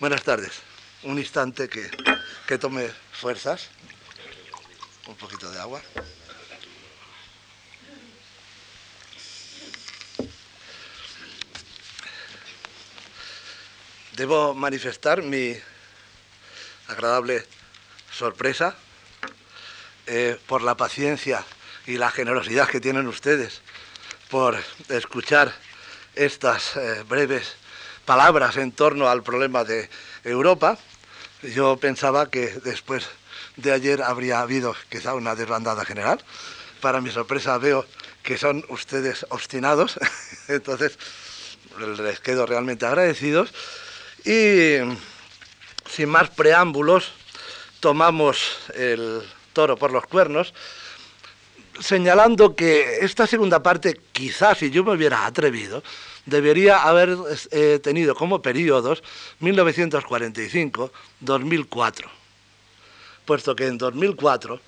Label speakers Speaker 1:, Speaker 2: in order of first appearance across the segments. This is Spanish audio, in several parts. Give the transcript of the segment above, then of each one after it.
Speaker 1: Buenas tardes. Un instante que, que tome fuerzas. Un poquito de agua. Debo manifestar mi agradable sorpresa eh, por la paciencia y la generosidad que tienen ustedes por escuchar estas eh, breves palabras en torno al problema de Europa. Yo pensaba que después de ayer habría habido quizá una desbandada general. Para mi sorpresa veo que son ustedes obstinados, entonces les quedo realmente agradecidos. Y sin más preámbulos, tomamos el toro por los cuernos, señalando que esta segunda parte, quizás si yo me hubiera atrevido, debería haber eh, tenido como periodos 1945-2004, puesto que en 2004,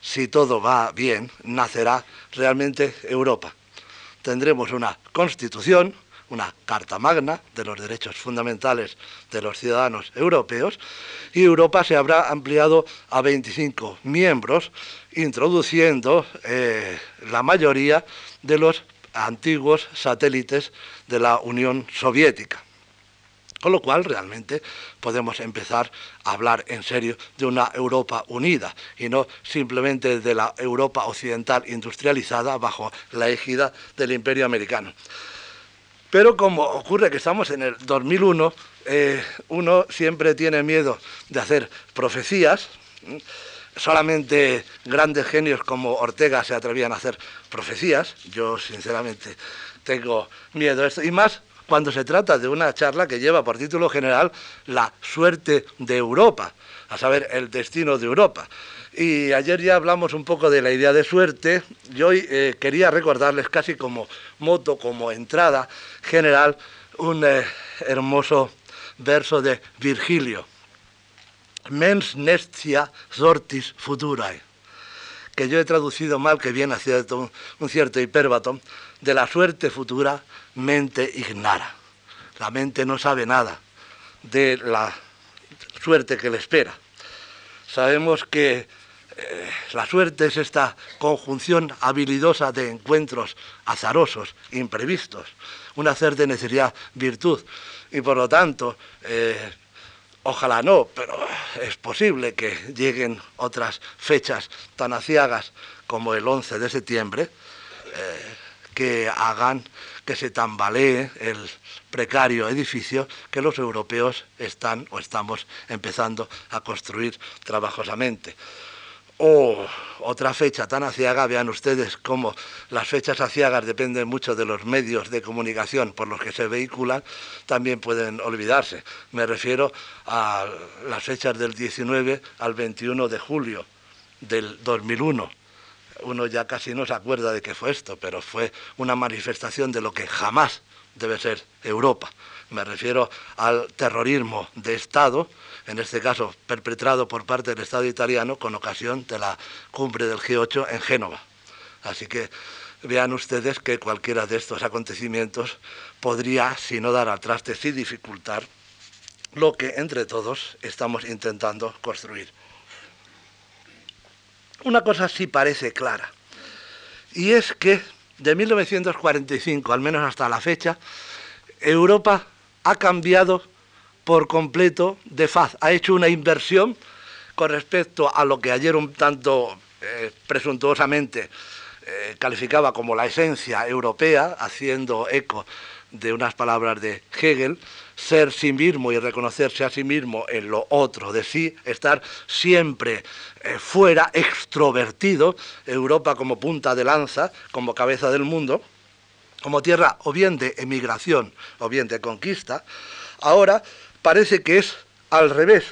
Speaker 1: si todo va bien, nacerá realmente Europa. Tendremos una constitución, una Carta Magna de los derechos fundamentales de los ciudadanos europeos y Europa se habrá ampliado a 25 miembros, introduciendo eh, la mayoría de los antiguos satélites de la Unión Soviética. Con lo cual realmente podemos empezar a hablar en serio de una Europa unida y no simplemente de la Europa occidental industrializada bajo la égida del imperio americano. Pero como ocurre que estamos en el 2001, eh, uno siempre tiene miedo de hacer profecías. Solamente grandes genios como Ortega se atrevían a hacer profecías. Yo, sinceramente, tengo miedo a esto. Y más cuando se trata de una charla que lleva por título general La suerte de Europa, a saber, el destino de Europa. Y ayer ya hablamos un poco de la idea de suerte y hoy eh, quería recordarles casi como moto, como entrada general, un eh, hermoso verso de Virgilio. Mens nestia sortis futurae, que yo he traducido mal, que viene a cierto, un cierto hipérbato, de la suerte futura, mente ignara. La mente no sabe nada de la suerte que le espera. Sabemos que eh, la suerte es esta conjunción habilidosa de encuentros azarosos, imprevistos, un hacer de necesidad virtud. Y por lo tanto, eh, ojalá no, pero es posible que lleguen otras fechas tan aciagas como el 11 de septiembre, eh, que hagan que se tambalee el precario edificio que los europeos están o estamos empezando a construir trabajosamente o otra fecha tan aciaga, vean ustedes cómo las fechas aciagas dependen mucho de los medios de comunicación por los que se vehiculan, también pueden olvidarse. Me refiero a las fechas del 19 al 21 de julio del 2001. Uno ya casi no se acuerda de qué fue esto, pero fue una manifestación de lo que jamás debe ser Europa. Me refiero al terrorismo de Estado, en este caso perpetrado por parte del Estado italiano con ocasión de la cumbre del G8 en Génova. Así que vean ustedes que cualquiera de estos acontecimientos podría, si no dar al traste, sí dificultar lo que entre todos estamos intentando construir. Una cosa sí parece clara, y es que de 1945, al menos hasta la fecha, Europa ha cambiado por completo de faz. Ha hecho una inversión con respecto a lo que ayer un tanto eh, presuntuosamente eh, calificaba como la esencia europea, haciendo eco de unas palabras de Hegel, ser sí mismo y reconocerse a sí mismo en lo otro de sí, estar siempre eh, fuera, extrovertido, Europa como punta de lanza, como cabeza del mundo, como tierra o bien de emigración o bien de conquista, ahora parece que es al revés.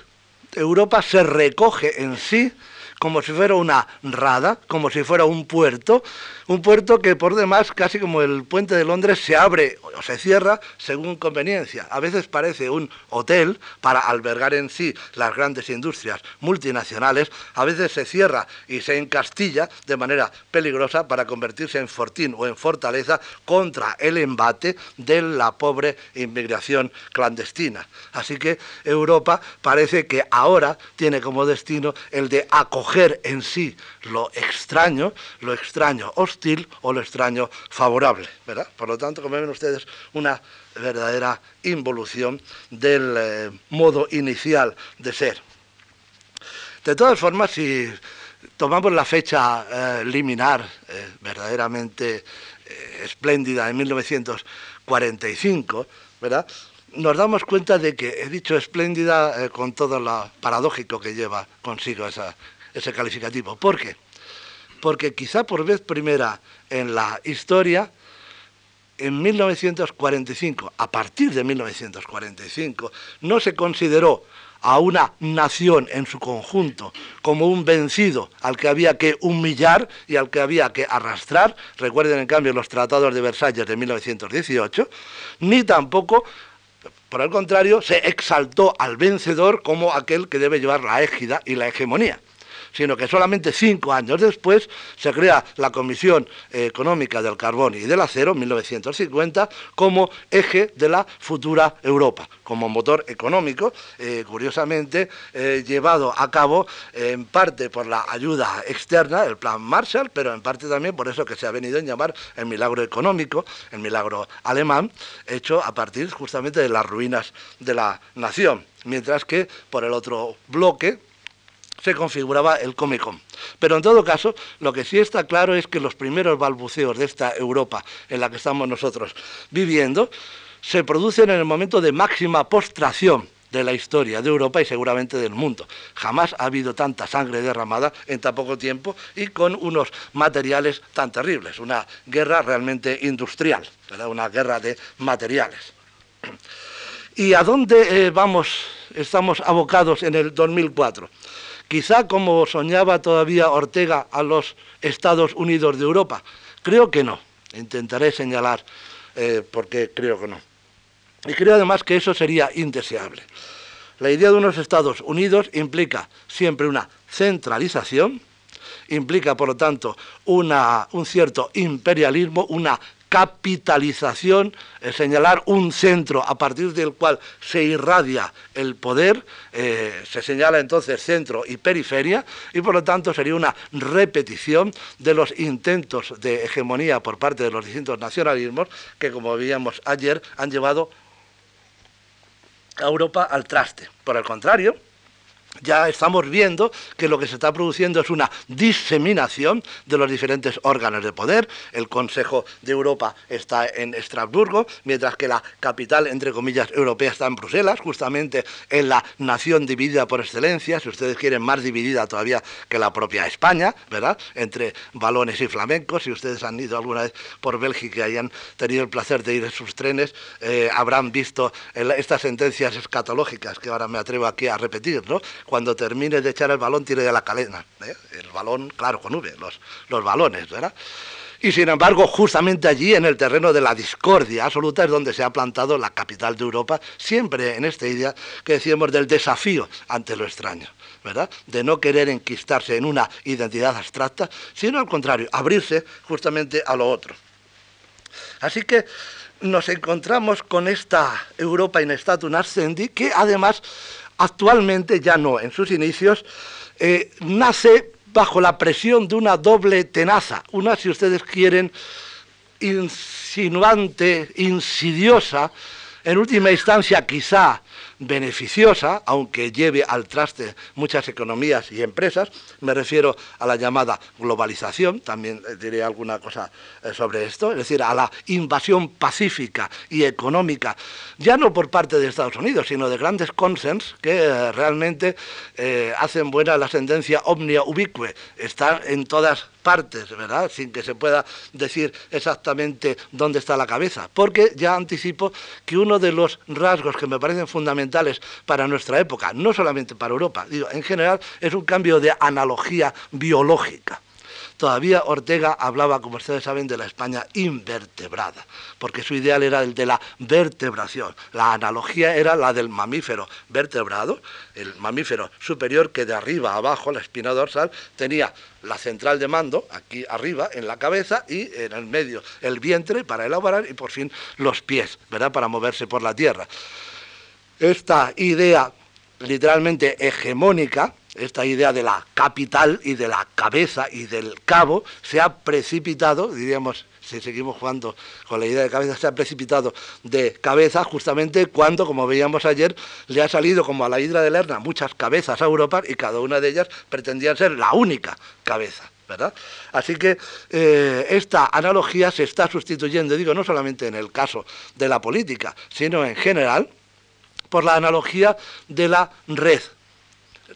Speaker 1: Europa se recoge en sí como si fuera una rada, como si fuera un puerto, un puerto que por demás, casi como el puente de Londres, se abre o se cierra según conveniencia. A veces parece un hotel para albergar en sí las grandes industrias multinacionales, a veces se cierra y se encastilla de manera peligrosa para convertirse en fortín o en fortaleza contra el embate de la pobre inmigración clandestina. Así que Europa parece que ahora tiene como destino el de acoger en sí lo extraño, lo extraño hostil o lo extraño favorable, ¿verdad? Por lo tanto, como ven ustedes, una verdadera involución del eh, modo inicial de ser. De todas formas, si tomamos la fecha eh, liminar eh, verdaderamente espléndida en 1945, ¿verdad? nos damos cuenta de que he dicho espléndida eh, con todo lo paradójico que lleva consigo ese calificativo. ¿Por qué? Porque quizá por vez primera en la historia, en 1945, a partir de 1945, no se consideró a una nación en su conjunto como un vencido al que había que humillar y al que había que arrastrar, recuerden en cambio los tratados de Versalles de 1918, ni tampoco por el contrario, se exaltó al vencedor como aquel que debe llevar la égida y la hegemonía sino que solamente cinco años después se crea la Comisión Económica del Carbón y del Acero, 1950, como eje de la futura Europa, como motor económico, eh, curiosamente eh, llevado a cabo en parte por la ayuda externa, el Plan Marshall, pero en parte también por eso que se ha venido a llamar el milagro económico, el milagro alemán, hecho a partir justamente de las ruinas de la nación. Mientras que por el otro bloque, se configuraba el Comecon. Pero en todo caso, lo que sí está claro es que los primeros balbuceos de esta Europa en la que estamos nosotros viviendo se producen en el momento de máxima postración de la historia de Europa y seguramente del mundo. Jamás ha habido tanta sangre derramada en tan poco tiempo y con unos materiales tan terribles. Una guerra realmente industrial, una guerra de materiales. ¿Y a dónde eh, vamos, estamos abocados en el 2004? Quizá como soñaba todavía Ortega a los Estados Unidos de Europa. Creo que no. Intentaré señalar eh, por qué creo que no. Y creo además que eso sería indeseable. La idea de unos Estados Unidos implica siempre una centralización, implica por lo tanto un cierto imperialismo, una capitalización, señalar un centro a partir del cual se irradia el poder, eh, se señala entonces centro y periferia, y por lo tanto sería una repetición de los intentos de hegemonía por parte de los distintos nacionalismos que, como veíamos ayer, han llevado a Europa al traste. Por el contrario, ya estamos viendo que lo que se está produciendo es una diseminación de los diferentes órganos de poder. El Consejo de Europa está en Estrasburgo, mientras que la capital, entre comillas, europea está en Bruselas, justamente en la nación dividida por excelencia, si ustedes quieren, más dividida todavía que la propia España, ¿verdad? Entre balones y flamencos. Si ustedes han ido alguna vez por Bélgica y han tenido el placer de ir en sus trenes, eh, habrán visto estas sentencias escatológicas que ahora me atrevo aquí a repetir, ¿no? Cuando termine de echar el balón, tire de la cadena. ¿eh? El balón, claro, con V, los, los balones, ¿verdad? Y sin embargo, justamente allí, en el terreno de la discordia absoluta, es donde se ha plantado la capital de Europa, siempre en esta idea que decíamos del desafío ante lo extraño, ¿verdad? De no querer enquistarse en una identidad abstracta, sino al contrario, abrirse justamente a lo otro. Así que nos encontramos con esta Europa in statum ascendi, que además actualmente ya no, en sus inicios, eh, nace bajo la presión de una doble tenaza, una, si ustedes quieren, insinuante, insidiosa, en última instancia quizá beneficiosa, aunque lleve al traste muchas economías y empresas, me refiero a la llamada globalización, también diré alguna cosa eh, sobre esto, es decir, a la invasión pacífica y económica, ya no por parte de Estados Unidos, sino de grandes consens que eh, realmente eh, hacen buena la sentencia omnia ubique, está en todas partes, ¿verdad? Sin que se pueda decir exactamente dónde está la cabeza. Porque ya anticipo que uno de los rasgos que me parecen fundamentales para nuestra época, no solamente para Europa, digo, en general, es un cambio de analogía biológica. Todavía Ortega hablaba, como ustedes saben, de la España invertebrada, porque su ideal era el de la vertebración. La analogía era la del mamífero vertebrado, el mamífero superior que de arriba a abajo, la espina dorsal, tenía la central de mando, aquí arriba, en la cabeza, y en el medio el vientre para elaborar y por fin los pies, ¿verdad?, para moverse por la tierra. Esta idea literalmente hegemónica, esta idea de la capital y de la cabeza y del cabo se ha precipitado, diríamos, si seguimos jugando con la idea de cabeza, se ha precipitado de cabeza justamente cuando, como veíamos ayer, le ha salido como a la hidra de Lerna muchas cabezas a Europa y cada una de ellas pretendía ser la única cabeza. ¿verdad? Así que eh, esta analogía se está sustituyendo, digo, no solamente en el caso de la política, sino en general, por la analogía de la red,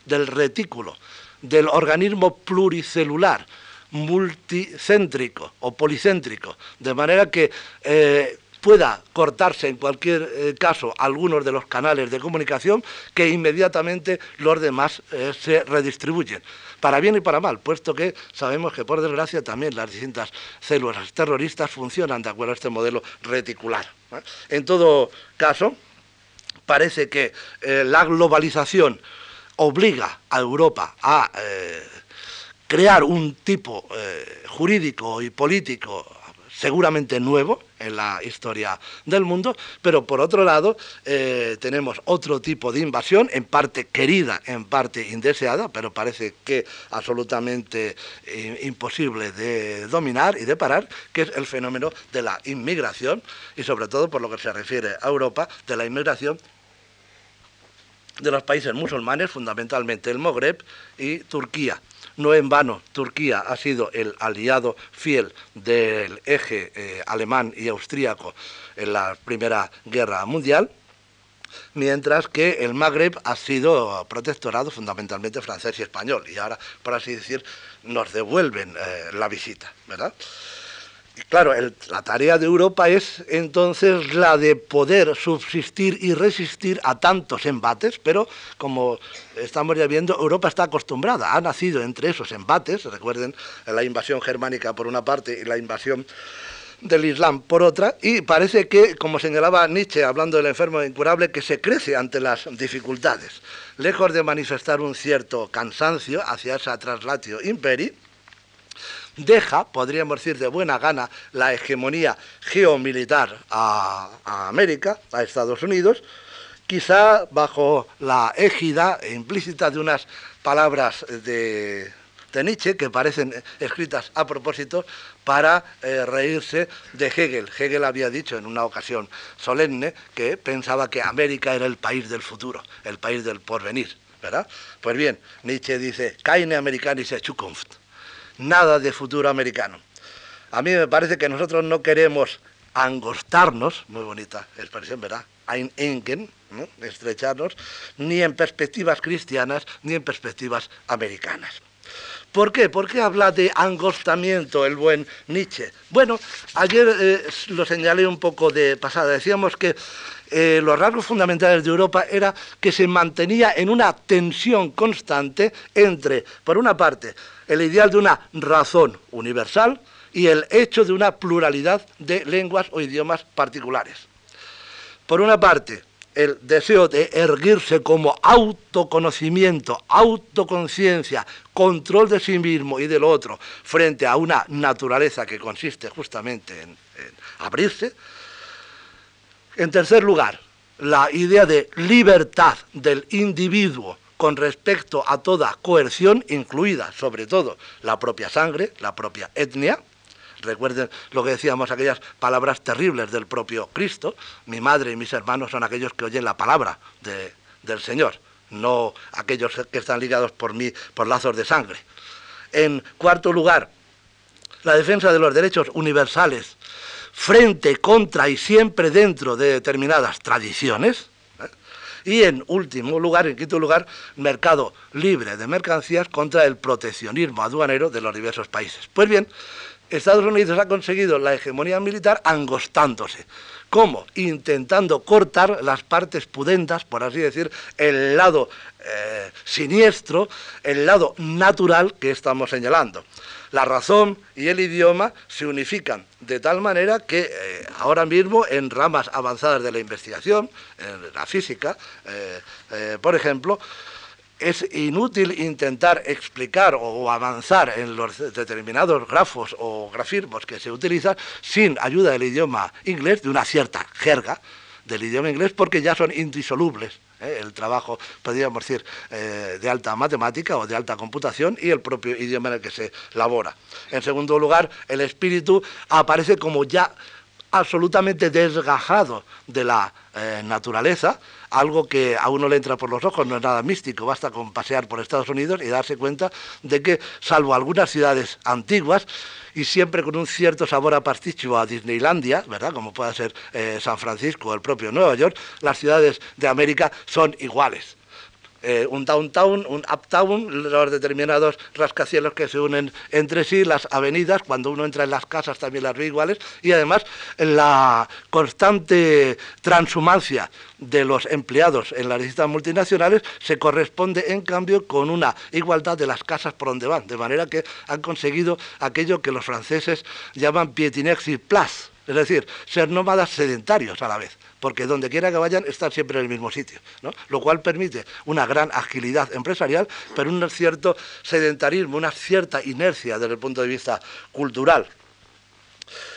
Speaker 1: del retículo, del organismo pluricelular, multicéntrico o policéntrico, de manera que eh, pueda cortarse en cualquier eh, caso algunos de los canales de comunicación que inmediatamente los demás eh, se redistribuyen, para bien y para mal, puesto que sabemos que por desgracia también las distintas células terroristas funcionan de acuerdo a este modelo reticular. En todo caso, parece que la globalización obliga a Europa a eh, crear un tipo eh, jurídico y político seguramente nuevo en la historia del mundo, pero por otro lado eh, tenemos otro tipo de invasión, en parte querida, en parte indeseada, pero parece que absolutamente imposible de dominar y de parar, que es el fenómeno de la inmigración y sobre todo por lo que se refiere a Europa, de la inmigración de los países musulmanes, fundamentalmente el Magreb y Turquía. No en vano, Turquía ha sido el aliado fiel del eje eh, alemán y austríaco en la Primera Guerra Mundial, mientras que el Magreb ha sido protectorado fundamentalmente francés y español, y ahora, por así decir, nos devuelven eh, la visita, ¿verdad? Claro, la tarea de Europa es entonces la de poder subsistir y resistir a tantos embates, pero como estamos ya viendo, Europa está acostumbrada, ha nacido entre esos embates, recuerden la invasión germánica por una parte y la invasión del Islam por otra, y parece que, como señalaba Nietzsche hablando del enfermo incurable, que se crece ante las dificultades. Lejos de manifestar un cierto cansancio hacia esa traslatio imperi, deja, podríamos decir de buena gana, la hegemonía geomilitar a, América, a Estados Unidos, quizá bajo la égida implícita de unas palabras de, Nietzsche que parecen escritas a propósito para eh, reírse de Hegel. Hegel había dicho en una ocasión solemne que pensaba que América era el país del futuro, el país del porvenir, ¿verdad? Pues bien, Nietzsche dice, keine amerikanische Zukunft nada de futuro americano. A mí me parece que nosotros no queremos angostarnos, muy bonita expresión, ¿verdad? Einengen, ¿no? estrecharnos, ni en perspectivas cristianas ni en perspectivas americanas. ¿Por qué? ¿Por qué habla de angostamiento el buen Nietzsche? Bueno, ayer eh, lo señalé un poco de pasada. Decíamos que eh, los rasgos fundamentales de Europa era que se mantenía en una tensión constante entre, por una parte, el ideal de una razón universal y el hecho de una pluralidad de lenguas o idiomas particulares. Por una parte, el deseo de erguirse como autoconocimiento, autoconciencia, control de sí mismo y del otro frente a una naturaleza que consiste justamente en abrirse, en tercer lugar, la idea de libertad del individuo con respecto a toda coerción, incluida sobre todo la propia sangre, la propia etnia. Recuerden lo que decíamos, aquellas palabras terribles del propio Cristo. Mi madre y mis hermanos son aquellos que oyen la palabra del Señor, no aquellos que están ligados por mí por lazos de sangre. En cuarto lugar, la defensa de los derechos universales frente, contra y siempre dentro de determinadas tradiciones. Y en último lugar, en quinto lugar, mercado libre de mercancías contra el proteccionismo aduanero de los diversos países. Pues bien, Estados Unidos ha conseguido la hegemonía militar angostándose. ¿Cómo? Intentando cortar las partes pudentas, por así decir, el lado eh, siniestro, el lado natural que estamos señalando. La razón y el idioma se unifican de tal manera que eh, ahora mismo en ramas avanzadas de la investigación, en la física, eh, por ejemplo, es inútil intentar explicar o avanzar en los determinados grafos o grafismos que se utilizan sin ayuda del idioma inglés, de una cierta jerga del idioma inglés, porque ya son indisolubles. ¿Eh? El trabajo, podríamos decir, eh, de alta matemática o de alta computación y el propio idioma en el que se labora. En segundo lugar, el espíritu aparece como ya absolutamente desgajado de la eh, naturaleza, algo que a uno le entra por los ojos, no es nada místico, basta con pasear por Estados Unidos y darse cuenta de que, salvo algunas ciudades antiguas, y siempre con un cierto sabor a pasticho a Disneylandia, ¿verdad? Como pueda ser eh, San Francisco o el propio Nueva York, las ciudades de América son iguales. Eh, un downtown, un uptown, los determinados rascacielos que se unen entre sí, las avenidas, cuando uno entra en las casas también las ve iguales, y además la constante transhumancia de los empleados en las distintas multinacionales se corresponde en cambio con una igualdad de las casas por donde van, de manera que han conseguido aquello que los franceses llaman pietinexi plus, es decir, ser nómadas sedentarios a la vez porque donde quiera que vayan están siempre en el mismo sitio, lo cual permite una gran agilidad empresarial, pero un cierto sedentarismo, una cierta inercia desde el punto de vista cultural.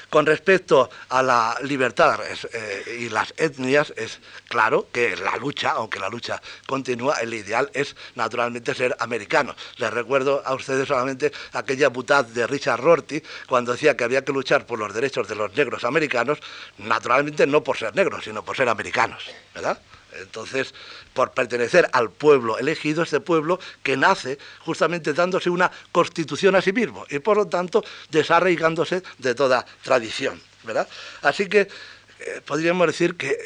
Speaker 1: Con respecto a la libertad eh, y las etnias, es claro que la lucha, aunque la lucha continúa, el ideal es naturalmente ser americano. Les recuerdo a ustedes solamente aquella butad de Richard Rorty cuando decía que había que luchar por los derechos de los negros americanos, naturalmente no por ser negros, sino por ser americanos, ¿verdad? Entonces, por pertenecer al pueblo elegido, este pueblo que nace justamente dándose una constitución a sí mismo y por lo tanto desarraigándose de toda tradición. ¿verdad? Así que eh, podríamos decir que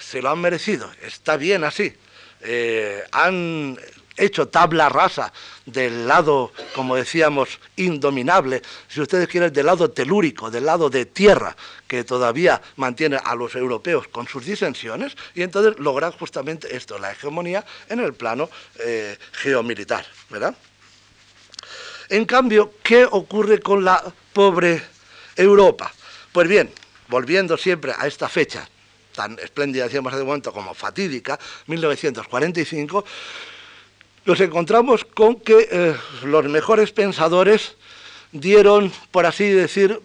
Speaker 1: se lo han merecido, está bien así. Eh, han hecho tabla rasa del lado, como decíamos, indominable, si ustedes quieren, del lado telúrico, del lado de tierra, que todavía mantiene a los europeos con sus disensiones, y entonces logran justamente esto, la hegemonía en el plano eh, geomilitar, ¿verdad? En cambio, ¿qué ocurre con la pobre Europa? Pues bien, volviendo siempre a esta fecha tan espléndida, decíamos hace un momento, como fatídica, 1945, nos encontramos con que eh, los mejores pensadores dieron, por así decir,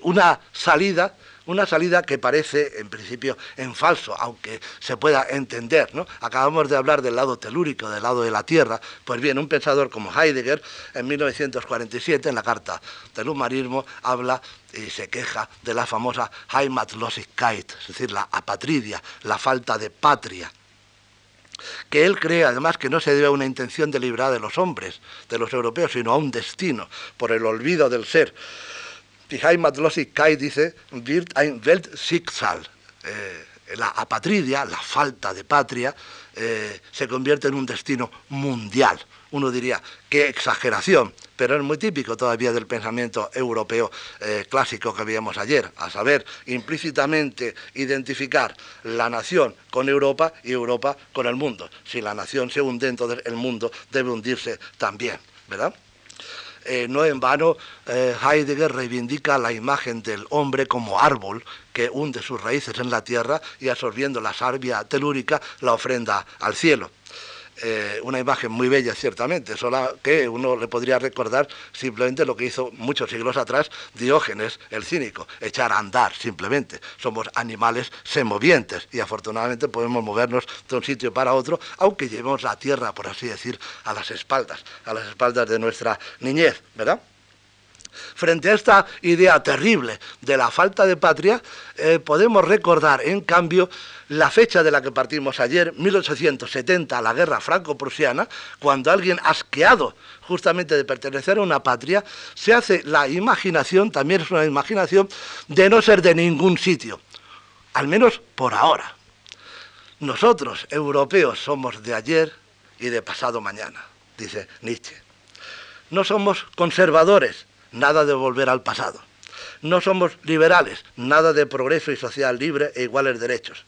Speaker 1: una salida, una salida que parece en principio en falso, aunque se pueda entender. ¿no? Acabamos de hablar del lado telúrico, del lado de la Tierra. Pues bien, un pensador como Heidegger, en 1947, en la Carta del Humanismo, habla y se queja de la famosa Heimatlosigkeit, es decir, la apatridia, la falta de patria que él cree además que no se debe a una intención deliberada de los hombres, de los europeos, sino a un destino, por el olvido del ser. Die Heimatlosigkeit dice. Eh, la apatridia, la falta de patria, eh, se convierte en un destino mundial. Uno diría, qué exageración, pero es muy típico todavía del pensamiento europeo eh, clásico que veíamos ayer, a saber, implícitamente identificar la nación con Europa y Europa con el mundo. Si la nación se hunde, entonces el mundo debe hundirse también, ¿verdad? Eh, no en vano eh, Heidegger reivindica la imagen del hombre como árbol que hunde sus raíces en la tierra y absorbiendo la savia telúrica la ofrenda al cielo. Eh, una imagen muy bella, ciertamente, solo que uno le podría recordar simplemente lo que hizo muchos siglos atrás Diógenes, el cínico, echar a andar, simplemente. Somos animales semovientes y afortunadamente podemos movernos de un sitio para otro, aunque llevemos la tierra, por así decir, a las espaldas, a las espaldas de nuestra niñez, ¿verdad? Frente a esta idea terrible de la falta de patria, eh, podemos recordar, en cambio, la fecha de la que partimos ayer, 1870, la guerra franco-prusiana, cuando alguien asqueado justamente de pertenecer a una patria, se hace la imaginación, también es una imaginación, de no ser de ningún sitio, al menos por ahora. Nosotros, europeos, somos de ayer y de pasado mañana, dice Nietzsche. No somos conservadores, nada de volver al pasado. No somos liberales, nada de progreso y social libre e iguales derechos.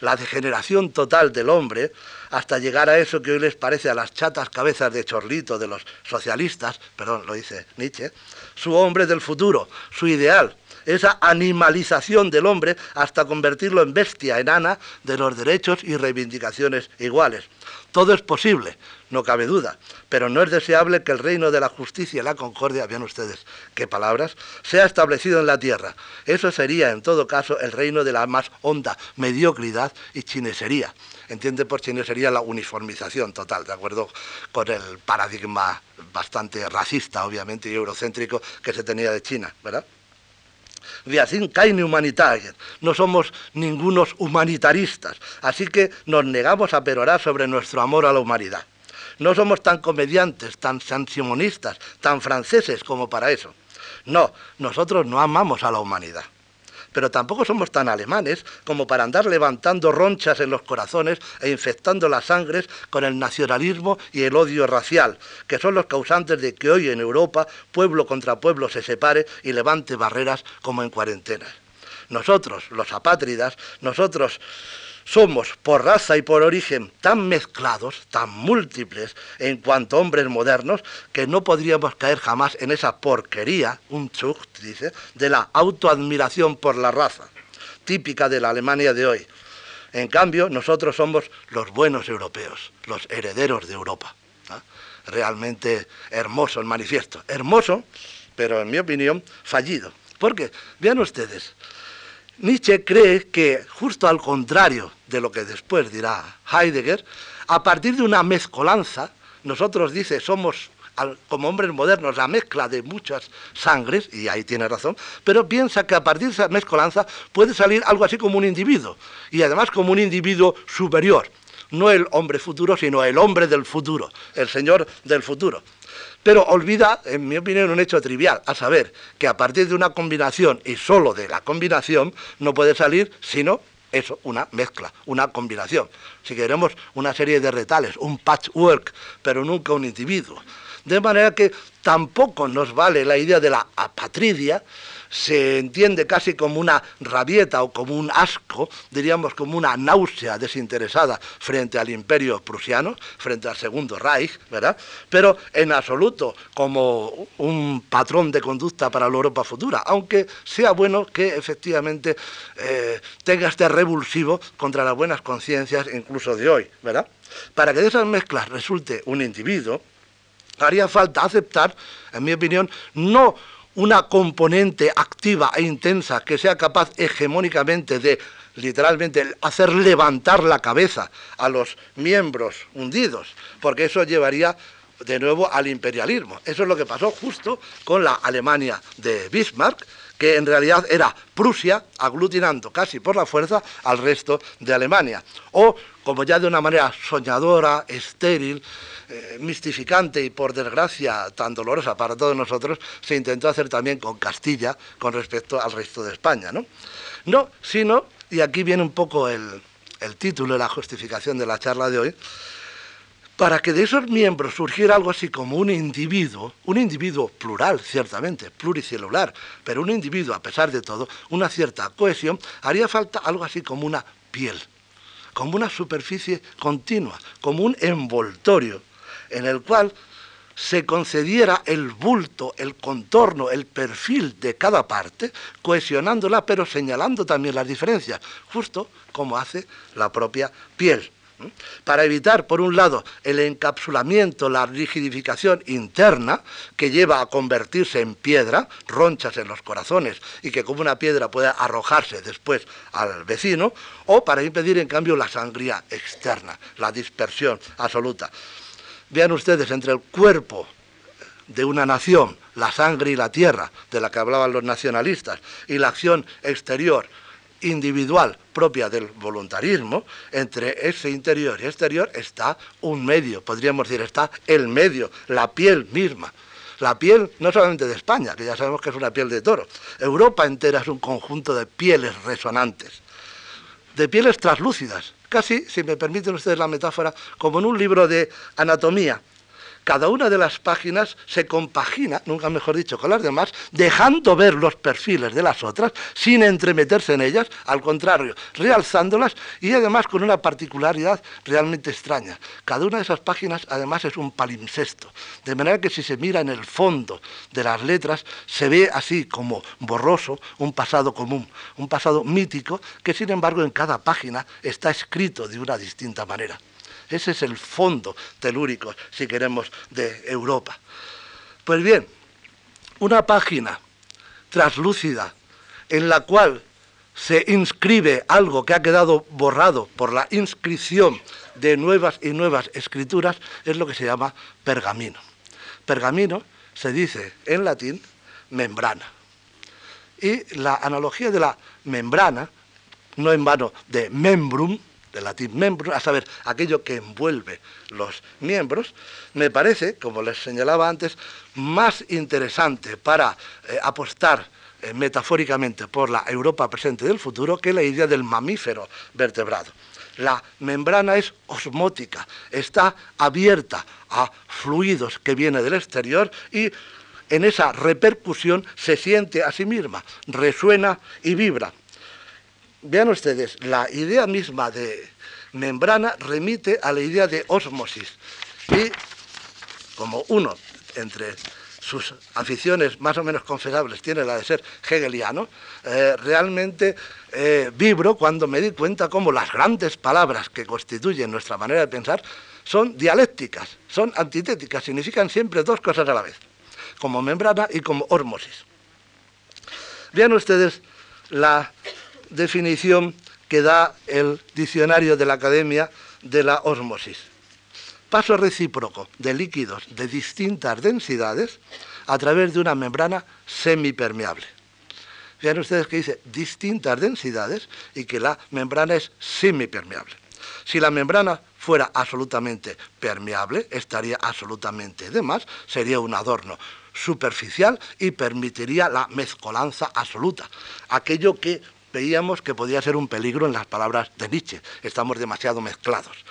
Speaker 1: La degeneración total del hombre, hasta llegar a eso que hoy les parece a las chatas cabezas de chorlito de los socialistas, perdón, lo dice Nietzsche, su hombre del futuro, su ideal, esa animalización del hombre hasta convertirlo en bestia enana de los derechos y reivindicaciones iguales. Todo es posible, no cabe duda, pero no es deseable que el reino de la justicia y la concordia, vean ustedes qué palabras, sea establecido en la tierra. Eso sería, en todo caso, el reino de la más honda mediocridad y chinesería. Entiende por chinesería la uniformización total, de acuerdo con el paradigma bastante racista, obviamente, y eurocéntrico que se tenía de China, ¿verdad? No somos ningunos humanitaristas, así que nos negamos a perorar sobre nuestro amor a la humanidad. No somos tan comediantes, tan sansimonistas, tan franceses como para eso. No, nosotros no amamos a la humanidad pero tampoco somos tan alemanes como para andar levantando ronchas en los corazones e infectando las sangres con el nacionalismo y el odio racial, que son los causantes de que hoy en Europa pueblo contra pueblo se separe y levante barreras como en cuarentena. Nosotros, los apátridas, nosotros somos por raza y por origen tan mezclados, tan múltiples en cuanto hombres modernos, que no podríamos caer jamás en esa porquería, un chucht, dice, de la autoadmiración por la raza, típica de la Alemania de hoy. En cambio, nosotros somos los buenos europeos, los herederos de Europa. Realmente hermoso el manifiesto. Hermoso, pero en mi opinión, fallido. Porque, vean ustedes, Nietzsche cree que, justo al contrario de lo que después dirá Heidegger, a partir de una mezcolanza, nosotros dice, somos como hombres modernos la mezcla de muchas sangres, y ahí tiene razón, pero piensa que a partir de esa mezcolanza puede salir algo así como un individuo, y además como un individuo superior, no el hombre futuro, sino el hombre del futuro, el señor del futuro. Pero olvida, en mi opinión, un hecho trivial, a saber que a partir de una combinación y solo de la combinación no puede salir sino eso, una mezcla, una combinación. Si queremos una serie de retales, un patchwork, pero nunca un individuo. De manera que tampoco nos vale la idea de la apatridia, se entiende casi como una rabieta o como un asco, diríamos como una náusea desinteresada frente al imperio prusiano, frente al Segundo Reich, ¿verdad? Pero en absoluto como un patrón de conducta para la Europa futura, aunque sea bueno que efectivamente eh, tenga este revulsivo contra las buenas conciencias incluso de hoy, ¿verdad? Para que de esas mezclas resulte un individuo, haría falta aceptar, en mi opinión, no una componente activa e intensa que sea capaz hegemónicamente de literalmente hacer levantar la cabeza a los miembros hundidos, porque eso llevaría de nuevo al imperialismo. Eso es lo que pasó justo con la Alemania de Bismarck, que en realidad era Prusia aglutinando casi por la fuerza al resto de Alemania. O, como ya de una manera soñadora, estéril, eh, mistificante y por desgracia tan dolorosa para todos nosotros, se intentó hacer también con Castilla con respecto al resto de España. No, no sino, y aquí viene un poco el, el título y la justificación de la charla de hoy, para que de esos miembros surgiera algo así como un individuo, un individuo plural, ciertamente, pluricelular, pero un individuo, a pesar de todo, una cierta cohesión, haría falta algo así como una piel, como una superficie continua, como un envoltorio en el cual se concediera el bulto, el contorno, el perfil de cada parte, cohesionándola, pero señalando también las diferencias, justo como hace la propia piel. Para evitar, por un lado, el encapsulamiento, la rigidificación interna, que lleva a convertirse en piedra, ronchas en los corazones, y que como una piedra pueda arrojarse después al vecino, o para impedir, en cambio, la sangría externa, la dispersión absoluta. Vean ustedes, entre el cuerpo de una nación, la sangre y la tierra, de la que hablaban los nacionalistas, y la acción exterior, individual, propia del voluntarismo, entre ese interior y exterior está un medio, podríamos decir, está el medio, la piel misma. La piel no solamente de España, que ya sabemos que es una piel de toro, Europa entera es un conjunto de pieles resonantes, de pieles translúcidas, casi, si me permiten ustedes la metáfora, como en un libro de anatomía cada una de las páginas se compagina, nunca mejor dicho, con las demás, dejando ver los perfiles de las otras sin entremeterse en ellas, al contrario, realzándolas y además con una particularidad realmente extraña. Cada una de esas páginas además es un palimpsesto, de manera que si se mira en el fondo de las letras se ve así como borroso un pasado común, un pasado mítico que sin embargo en cada página está escrito de una distinta manera. Ese es el fondo telúrico, si queremos, de Europa. Pues bien, una página traslúcida en la cual se inscribe algo que ha quedado borrado por la inscripción de nuevas y nuevas escrituras es lo que se llama pergamino. Pergamino se dice en latín membrana. Y la analogía de la membrana, no en vano de membrum, de latín membrum, a saber, aquello que envuelve los miembros, me parece, como les señalaba antes, más interesante para eh, apostar eh, metafóricamente por la Europa presente del futuro que la idea del mamífero vertebrado. La membrana es osmótica, está abierta a fluidos que vienen del exterior y en esa repercusión se siente a sí misma, resuena y vibra. Vean ustedes, la idea misma de membrana remite a la idea de osmosis. Y como uno entre sus aficiones más o menos confesables tiene la de ser hegeliano, eh, realmente eh, vibro cuando me di cuenta cómo las grandes palabras que constituyen nuestra manera de pensar son dialécticas, son antitéticas, significan siempre dos cosas a la vez, como membrana y como osmosis. Vean ustedes la definición que da el diccionario de la Academia de la Osmosis. Paso recíproco de líquidos de distintas densidades a través de una membrana semipermeable. Vean ustedes que dice distintas densidades y que la membrana es semipermeable. Si la membrana fuera absolutamente permeable, estaría absolutamente de más, sería un adorno superficial y permitiría la mezcolanza absoluta, aquello que veíamos que podía ser un peligro en las palabras de Nietzsche. Estamos demasiado mezclados.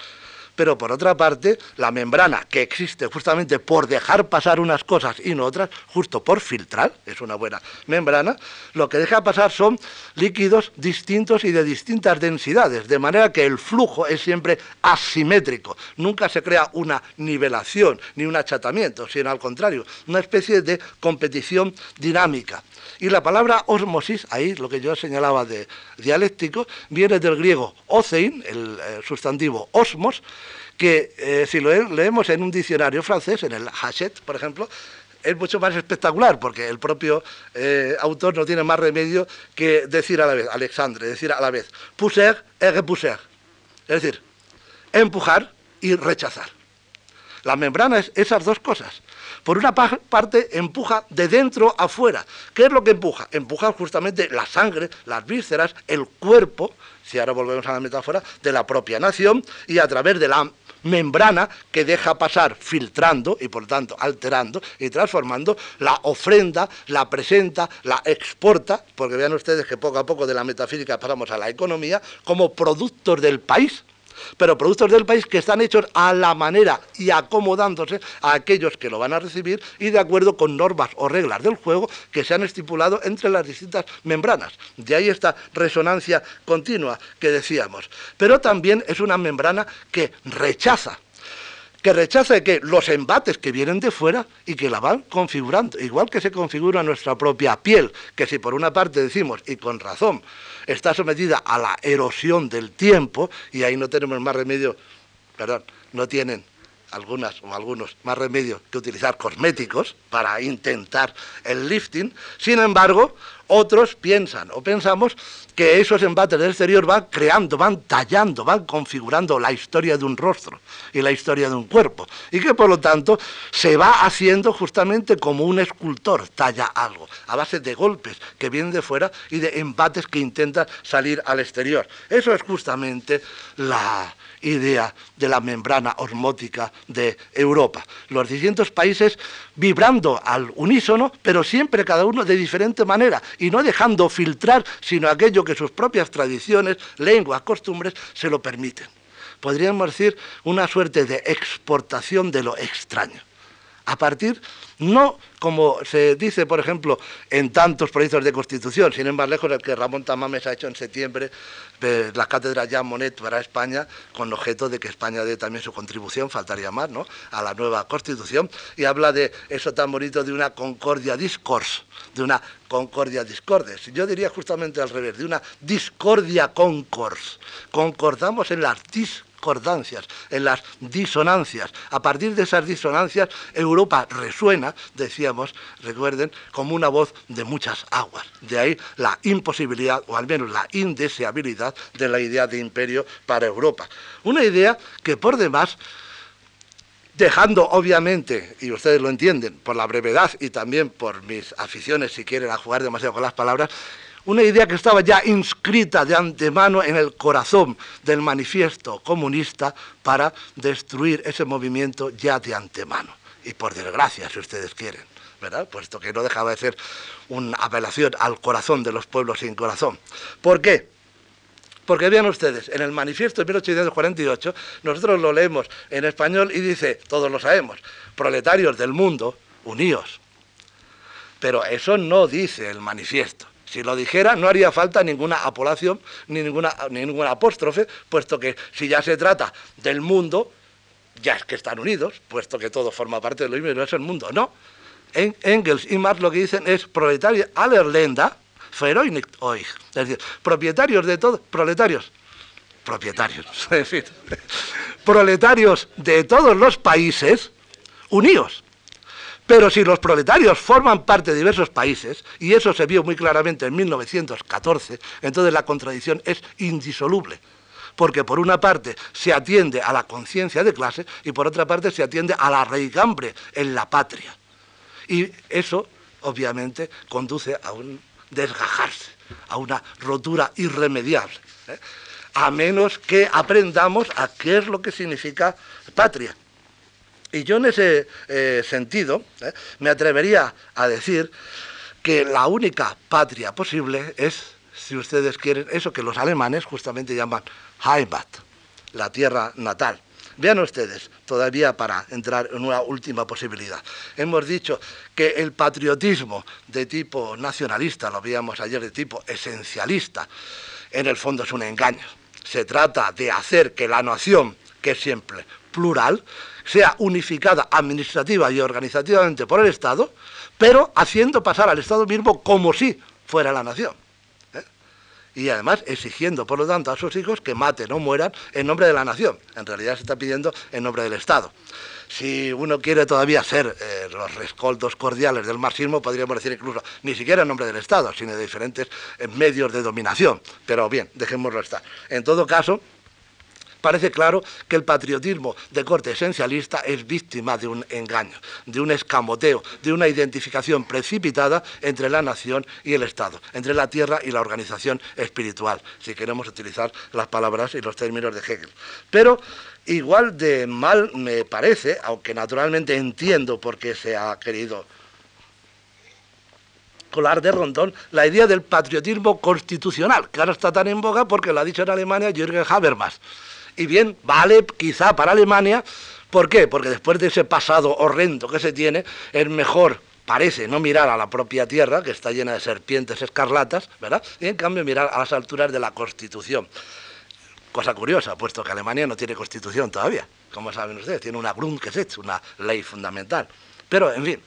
Speaker 1: Pero por otra parte, la membrana que existe justamente por dejar pasar unas cosas y no otras, justo por filtrar, es una buena membrana, lo que deja pasar son líquidos distintos y de distintas densidades, de manera que el flujo es siempre asimétrico. Nunca se crea una nivelación ni un achatamiento, sino al contrario, una especie de competición dinámica. Y la palabra osmosis, ahí lo que yo señalaba de dialéctico, viene del griego ocein, el eh, sustantivo osmos, que eh, si lo leemos en un diccionario francés, en el Hachette, por ejemplo, es mucho más espectacular, porque el propio eh, autor no tiene más remedio que decir a la vez, Alexandre, decir a la vez, pousser et repousser, es decir, empujar y rechazar. La membrana es esas dos cosas. Por una parte, empuja de dentro a fuera. ¿Qué es lo que empuja? Empuja justamente la sangre, las vísceras, el cuerpo, si ahora volvemos a la metáfora, de la propia nación y a través de la membrana que deja pasar filtrando y por tanto alterando y transformando, la ofrenda, la presenta, la exporta, porque vean ustedes que poco a poco de la metafísica pasamos a la economía, como productos del país pero productos del país que están hechos a la manera y acomodándose a aquellos que lo van a recibir y de acuerdo con normas o reglas del juego que se han estipulado entre las distintas membranas. De ahí esta resonancia continua que decíamos. Pero también es una membrana que rechaza que rechaza que los embates que vienen de fuera y que la van configurando, igual que se configura nuestra propia piel, que si por una parte decimos, y con razón, está sometida a la erosión del tiempo y ahí no tenemos más remedio, perdón, no tienen algunas o algunos más remedio que utilizar cosméticos para intentar el lifting. Sin embargo, otros piensan o pensamos que esos embates del exterior van creando, van tallando, van configurando la historia de un rostro y la historia de un cuerpo. Y que por lo tanto se va haciendo justamente como un escultor talla algo, a base de golpes que vienen de fuera y de embates que intentan salir al exterior. Eso es justamente la idea de la membrana osmótica de Europa. Los distintos países vibrando al unísono, pero siempre cada uno de diferente manera y no dejando filtrar sino aquello que sus propias tradiciones, lenguas, costumbres se lo permiten. Podríamos decir una suerte de exportación de lo extraño a partir, no como se dice, por ejemplo, en tantos proyectos de constitución, sin embargo, lejos el que Ramón Tamames ha hecho en septiembre, de la cátedra Jean Monnet para España, con objeto de que España dé también su contribución, faltaría más, ¿no?, a la nueva constitución, y habla de eso tan bonito de una concordia discourse, de una concordia discordes. Yo diría justamente al revés, de una discordia concourse. Concordamos en las discordias en las disonancias. A partir de esas disonancias, Europa resuena, decíamos, recuerden, como una voz de muchas aguas. De ahí la imposibilidad, o al menos la indeseabilidad, de la idea de imperio para Europa. Una idea que por demás dejando obviamente, y ustedes lo entienden, por la brevedad y también por mis aficiones, si quieren, a jugar demasiado con las palabras, una idea que estaba ya inscrita de antemano en el corazón del manifiesto comunista para destruir ese movimiento ya de antemano. Y por desgracia, si ustedes quieren, ¿verdad? Puesto que no dejaba de ser una apelación al corazón de los pueblos sin corazón. ¿Por qué? Porque vean ustedes, en el manifiesto de 1848, nosotros lo leemos en español y dice, todos lo sabemos, proletarios del mundo, uníos. Pero eso no dice el manifiesto. Si lo dijera, no haría falta ninguna apolación ni ninguna, ninguna apóstrofe, puesto que si ya se trata del mundo, ya es que están unidos, puesto que todo forma parte de lo mismo y no es el mundo. No. En Engels y Marx lo que dicen es proletario aller Länder, euch. Es decir, propietarios de todo, proletarios, propietarios, proletarios de todos los países, unidos. Pero si los proletarios forman parte de diversos países, y eso se vio muy claramente en 1914, entonces la contradicción es indisoluble. Porque por una parte se atiende a la conciencia de clase y por otra parte se atiende a la raigambre en la patria. Y eso, obviamente, conduce a un desgajarse, a una rotura irremediable. ¿eh? A menos que aprendamos a qué es lo que significa patria. Y yo en ese eh, sentido eh, me atrevería a decir que la única patria posible es, si ustedes quieren, eso que los alemanes justamente llaman Heimat, la tierra natal. Vean ustedes, todavía para entrar en una última posibilidad. Hemos dicho que el patriotismo de tipo nacionalista, lo veíamos ayer de tipo esencialista, en el fondo es un engaño. Se trata de hacer que la nación, que es siempre plural, sea unificada administrativa y organizativamente por el Estado, pero haciendo pasar al Estado mismo como si fuera la nación. ¿eh? Y además exigiendo, por lo tanto, a sus hijos que maten o mueran en nombre de la nación. En realidad se está pidiendo en nombre del Estado. Si uno quiere todavía ser eh, los rescoldos cordiales del marxismo, podríamos decir incluso ni siquiera en nombre del Estado, sino de diferentes eh, medios de dominación. Pero bien, dejémoslo estar. En todo caso, Parece claro que el patriotismo de corte esencialista es víctima de un engaño, de un escamoteo, de una identificación precipitada entre la nación y el Estado, entre la tierra y la organización espiritual, si queremos utilizar las palabras y los términos de Hegel. Pero igual de mal me parece, aunque naturalmente entiendo por qué se ha querido colar de Rondón la idea del patriotismo constitucional, que ahora está tan en boga porque lo ha dicho en Alemania Jürgen Habermas y bien, vale quizá para Alemania. ¿Por qué? Porque después de ese pasado horrendo que se tiene, es mejor parece no mirar a la propia tierra, que está llena de serpientes escarlatas, ¿verdad? Y en cambio mirar a las alturas de la Constitución. Cosa curiosa, puesto que Alemania no tiene Constitución todavía, como saben ustedes, tiene una Grundgesetz, una ley fundamental. Pero, en fin,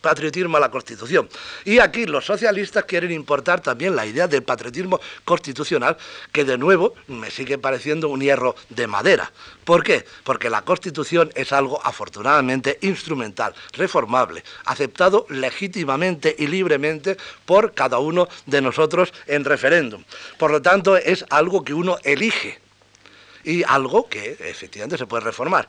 Speaker 1: patriotismo a la Constitución. Y aquí los socialistas quieren importar también la idea del patriotismo constitucional, que de nuevo me sigue pareciendo un hierro de madera. ¿Por qué? Porque la Constitución es algo afortunadamente instrumental, reformable, aceptado legítimamente y libremente por cada uno de nosotros en referéndum. Por lo tanto, es algo que uno elige y algo que efectivamente se puede reformar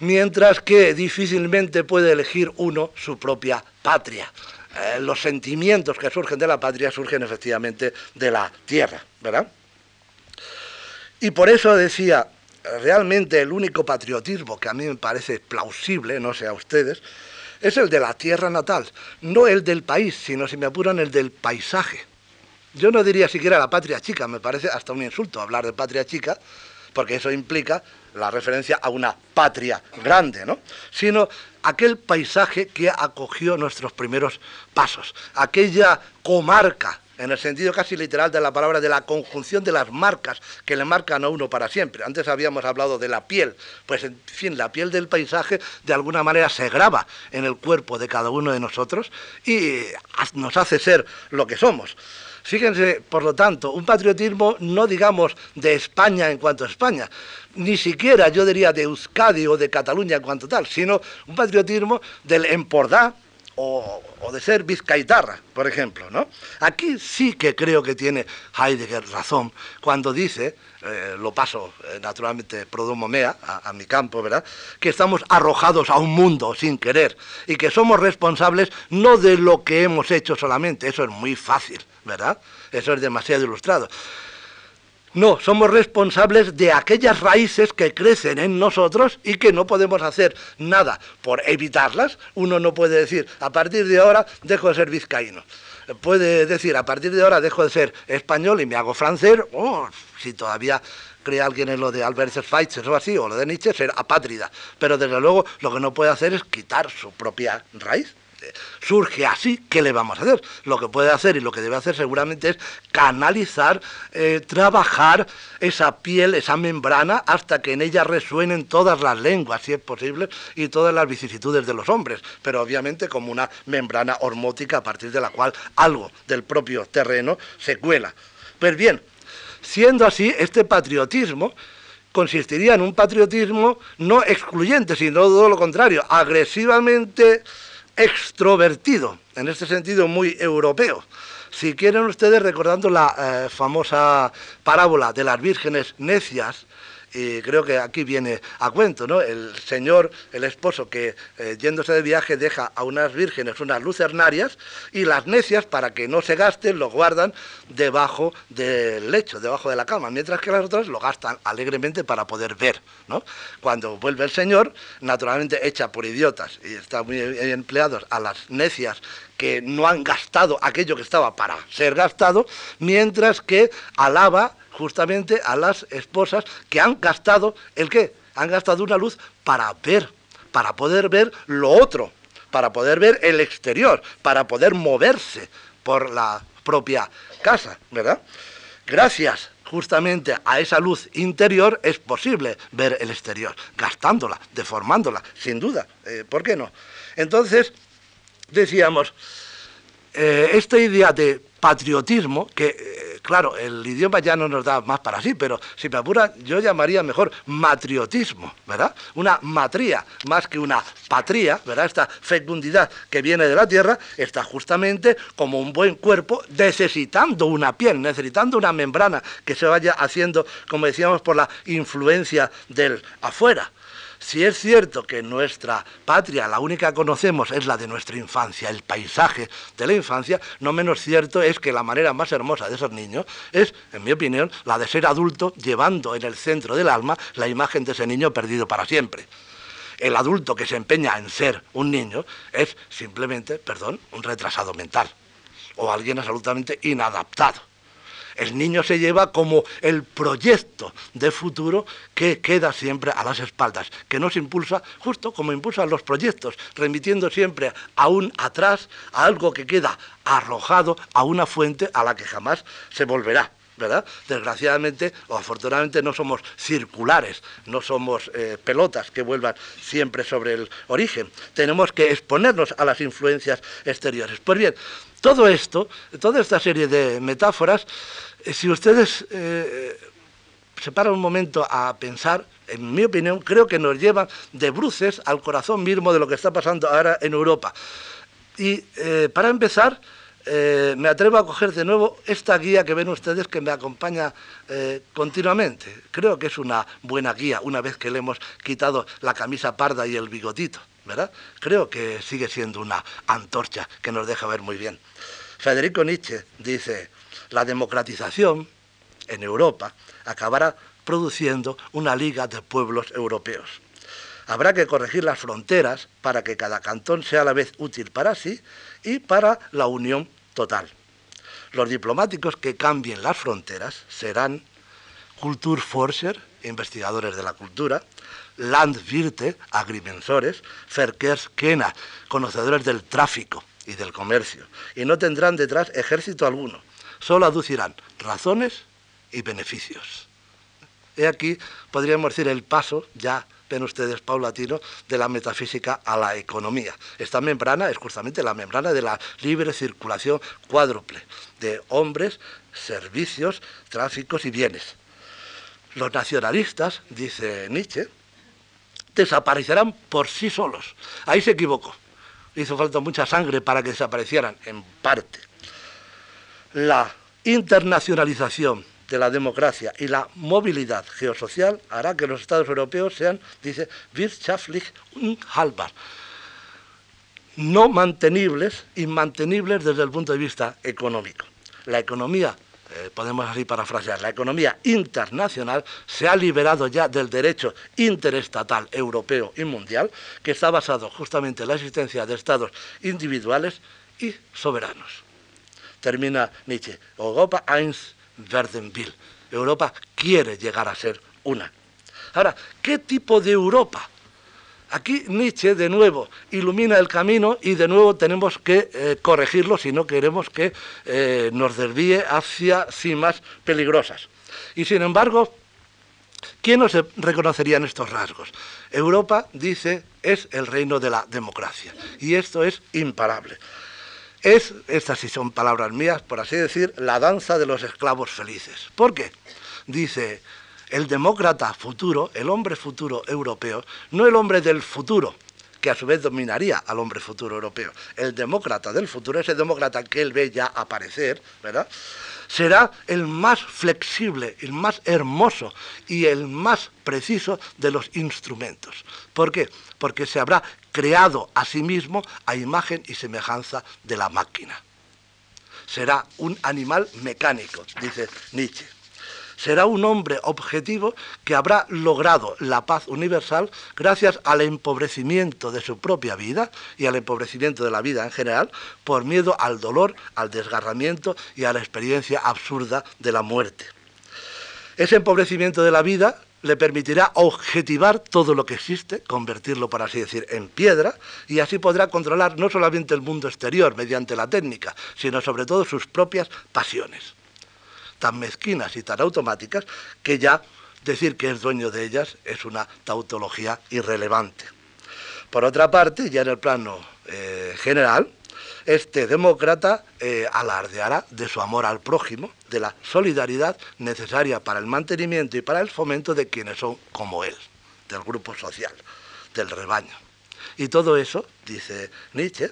Speaker 1: mientras que difícilmente puede elegir uno su propia patria. Eh, los sentimientos que surgen de la patria surgen efectivamente de la tierra, ¿verdad? Y por eso decía realmente el único patriotismo que a mí me parece plausible, no sé a ustedes, es el de la tierra natal, no el del país, sino si me apuran el del paisaje. Yo no diría siquiera la patria chica, me parece hasta un insulto hablar de patria chica, porque eso implica la referencia a una patria grande, ¿no? Sino aquel paisaje que acogió nuestros primeros pasos, aquella comarca en el sentido casi literal de la palabra, de la conjunción de las marcas que le marcan a uno para siempre. Antes habíamos hablado de la piel, pues en fin, la piel del paisaje de alguna manera se graba en el cuerpo de cada uno de nosotros y nos hace ser lo que somos. Fíjense, por lo tanto, un patriotismo no digamos de España en cuanto a España, ni siquiera yo diría de Euskadi o de Cataluña en cuanto tal, sino un patriotismo del Empordà, o, de ser vizcaitarra, por ejemplo, ¿no? Aquí sí que creo que tiene Heidegger razón cuando dice, eh, lo paso eh, naturalmente prodomo mea a, a, mi campo, ¿verdad? Que estamos arrojados a un mundo sin querer y que somos responsables no de lo que hemos hecho solamente, eso es muy fácil, ¿verdad? Eso es demasiado ilustrado, no, somos responsables de aquellas raíces que crecen en nosotros y que no podemos hacer nada por evitarlas. Uno no puede decir, a partir de ahora dejo de ser vizcaíno. Puede decir, a partir de ahora dejo de ser español y me hago francés. Oh, si todavía cree alguien en lo de Albert Schweitzer o así, o lo de Nietzsche, ser apátrida. Pero desde luego lo que no puede hacer es quitar su propia raíz surge así, ¿qué le vamos a hacer? Lo que puede hacer y lo que debe hacer seguramente es canalizar, eh, trabajar esa piel, esa membrana, hasta que en ella resuenen todas las lenguas, si es posible, y todas las vicisitudes de los hombres, pero obviamente como una membrana hormótica a partir de la cual algo del propio terreno se cuela. Pues bien, siendo así, este patriotismo consistiría en un patriotismo no excluyente, sino todo lo contrario, agresivamente extrovertido, en este sentido muy europeo. Si quieren ustedes, recordando la eh, famosa parábola de las vírgenes necias, y creo que aquí viene a cuento, ¿no? El señor, el esposo que eh, yéndose de viaje deja a unas vírgenes unas lucernarias y las necias para que no se gasten lo guardan debajo del lecho, debajo de la cama, mientras que las otras lo gastan alegremente para poder ver, ¿no? Cuando vuelve el señor, naturalmente echa por idiotas y está muy empleados a las necias que no han gastado aquello que estaba para ser gastado, mientras que alaba justamente a las esposas que han gastado, ¿el qué? Han gastado una luz para ver, para poder ver lo otro, para poder ver el exterior, para poder moverse por la propia casa, ¿verdad? Gracias justamente a esa luz interior es posible ver el exterior, gastándola, deformándola, sin duda, eh, ¿por qué no? Entonces, decíamos, eh, esta idea de patriotismo, que eh, claro, el idioma ya no nos da más para sí, pero si me apura, yo llamaría mejor matriotismo, ¿verdad? Una matría, más que una patria, ¿verdad? Esta fecundidad que viene de la tierra está justamente como un buen cuerpo necesitando una piel, necesitando una membrana que se vaya haciendo, como decíamos, por la influencia del afuera. Si es cierto que nuestra patria, la única que conocemos, es la de nuestra infancia, el paisaje de la infancia, no menos cierto es que la manera más hermosa de ser niño es, en mi opinión, la de ser adulto llevando en el centro del alma la imagen de ese niño perdido para siempre. El adulto que se empeña en ser un niño es simplemente, perdón, un retrasado mental o alguien absolutamente inadaptado. El niño se lleva como el proyecto de futuro que queda siempre a las espaldas, que nos impulsa justo como impulsan los proyectos, remitiendo siempre aún atrás a algo que queda arrojado a una fuente a la que jamás se volverá. Desgraciadamente o afortunadamente no somos circulares, no somos eh, pelotas que vuelvan siempre sobre el origen. Tenemos que exponernos a las influencias exteriores. Pues bien, todo esto, toda esta serie de metáforas, eh, si ustedes eh, se paran un momento a pensar, en mi opinión, creo que nos llevan de bruces al corazón mismo de lo que está pasando ahora en Europa. Y para empezar, eh, me atrevo a coger de nuevo esta guía que ven ustedes que me acompaña eh, continuamente. Creo que es una buena guía una vez que le hemos quitado la camisa parda y el bigotito, ¿verdad? Creo que sigue siendo una antorcha que nos deja ver muy bien. Federico Nietzsche dice, la democratización en Europa acabará produciendo una liga de pueblos europeos. Habrá que corregir las fronteras para que cada cantón sea a la vez útil para sí y para la unión total. Los diplomáticos que cambien las fronteras serán Kulturforscher, investigadores de la cultura, Landwirte, agrimensores, Verkehrskenner, conocedores del tráfico y del comercio, y no tendrán detrás ejército alguno, solo aducirán razones y beneficios. He aquí, podríamos decir, el paso ya ven ustedes, paulatino, de la metafísica a la economía. Esta membrana es justamente la membrana de la libre circulación cuádruple de hombres, servicios, tráficos y bienes. Los nacionalistas, dice Nietzsche, desaparecerán por sí solos. Ahí se equivocó. Hizo falta mucha sangre para que desaparecieran, en parte. La internacionalización de la democracia y la movilidad geosocial hará que los Estados europeos sean, dice, wirtschaftlich unhaltbar, no mantenibles, inmantenibles desde el punto de vista económico. La economía, eh, podemos así parafrasear, la economía internacional se ha liberado ya del derecho interestatal europeo y mundial, que está basado justamente en la existencia de estados individuales y soberanos. Termina Nietzsche, Europa eins Verdenville. Europa quiere llegar a ser una. Ahora, ¿qué tipo de Europa? Aquí Nietzsche de nuevo ilumina el camino y de nuevo tenemos que eh, corregirlo si no queremos que eh, nos desvíe hacia cimas peligrosas. Y sin embargo, ¿quién nos reconocería en estos rasgos? Europa, dice, es el reino de la democracia y esto es imparable. Es, estas sí son palabras mías, por así decir, la danza de los esclavos felices. ¿Por qué? Dice, el demócrata futuro, el hombre futuro europeo, no el hombre del futuro, que a su vez dominaría al hombre futuro europeo. El demócrata del futuro, ese demócrata que él ve ya aparecer, ¿verdad? será el más flexible, el más hermoso y el más preciso de los instrumentos. ¿Por qué? Porque se habrá creado a sí mismo a imagen y semejanza de la máquina. Será un animal mecánico, dice Nietzsche será un hombre objetivo que habrá logrado la paz universal gracias al empobrecimiento de su propia vida y al empobrecimiento de la vida en general por miedo al dolor, al desgarramiento y a la experiencia absurda de la muerte. Ese empobrecimiento de la vida le permitirá objetivar todo lo que existe, convertirlo, por así decir, en piedra, y así podrá controlar no solamente el mundo exterior mediante la técnica, sino sobre todo sus propias pasiones tan mezquinas y tan automáticas que ya decir que es dueño de ellas es una tautología irrelevante. Por otra parte, ya en el plano eh, general, este demócrata eh, alardeará de su amor al prójimo, de la solidaridad necesaria para el mantenimiento y para el fomento de quienes son como él, del grupo social, del rebaño. Y todo eso, dice Nietzsche,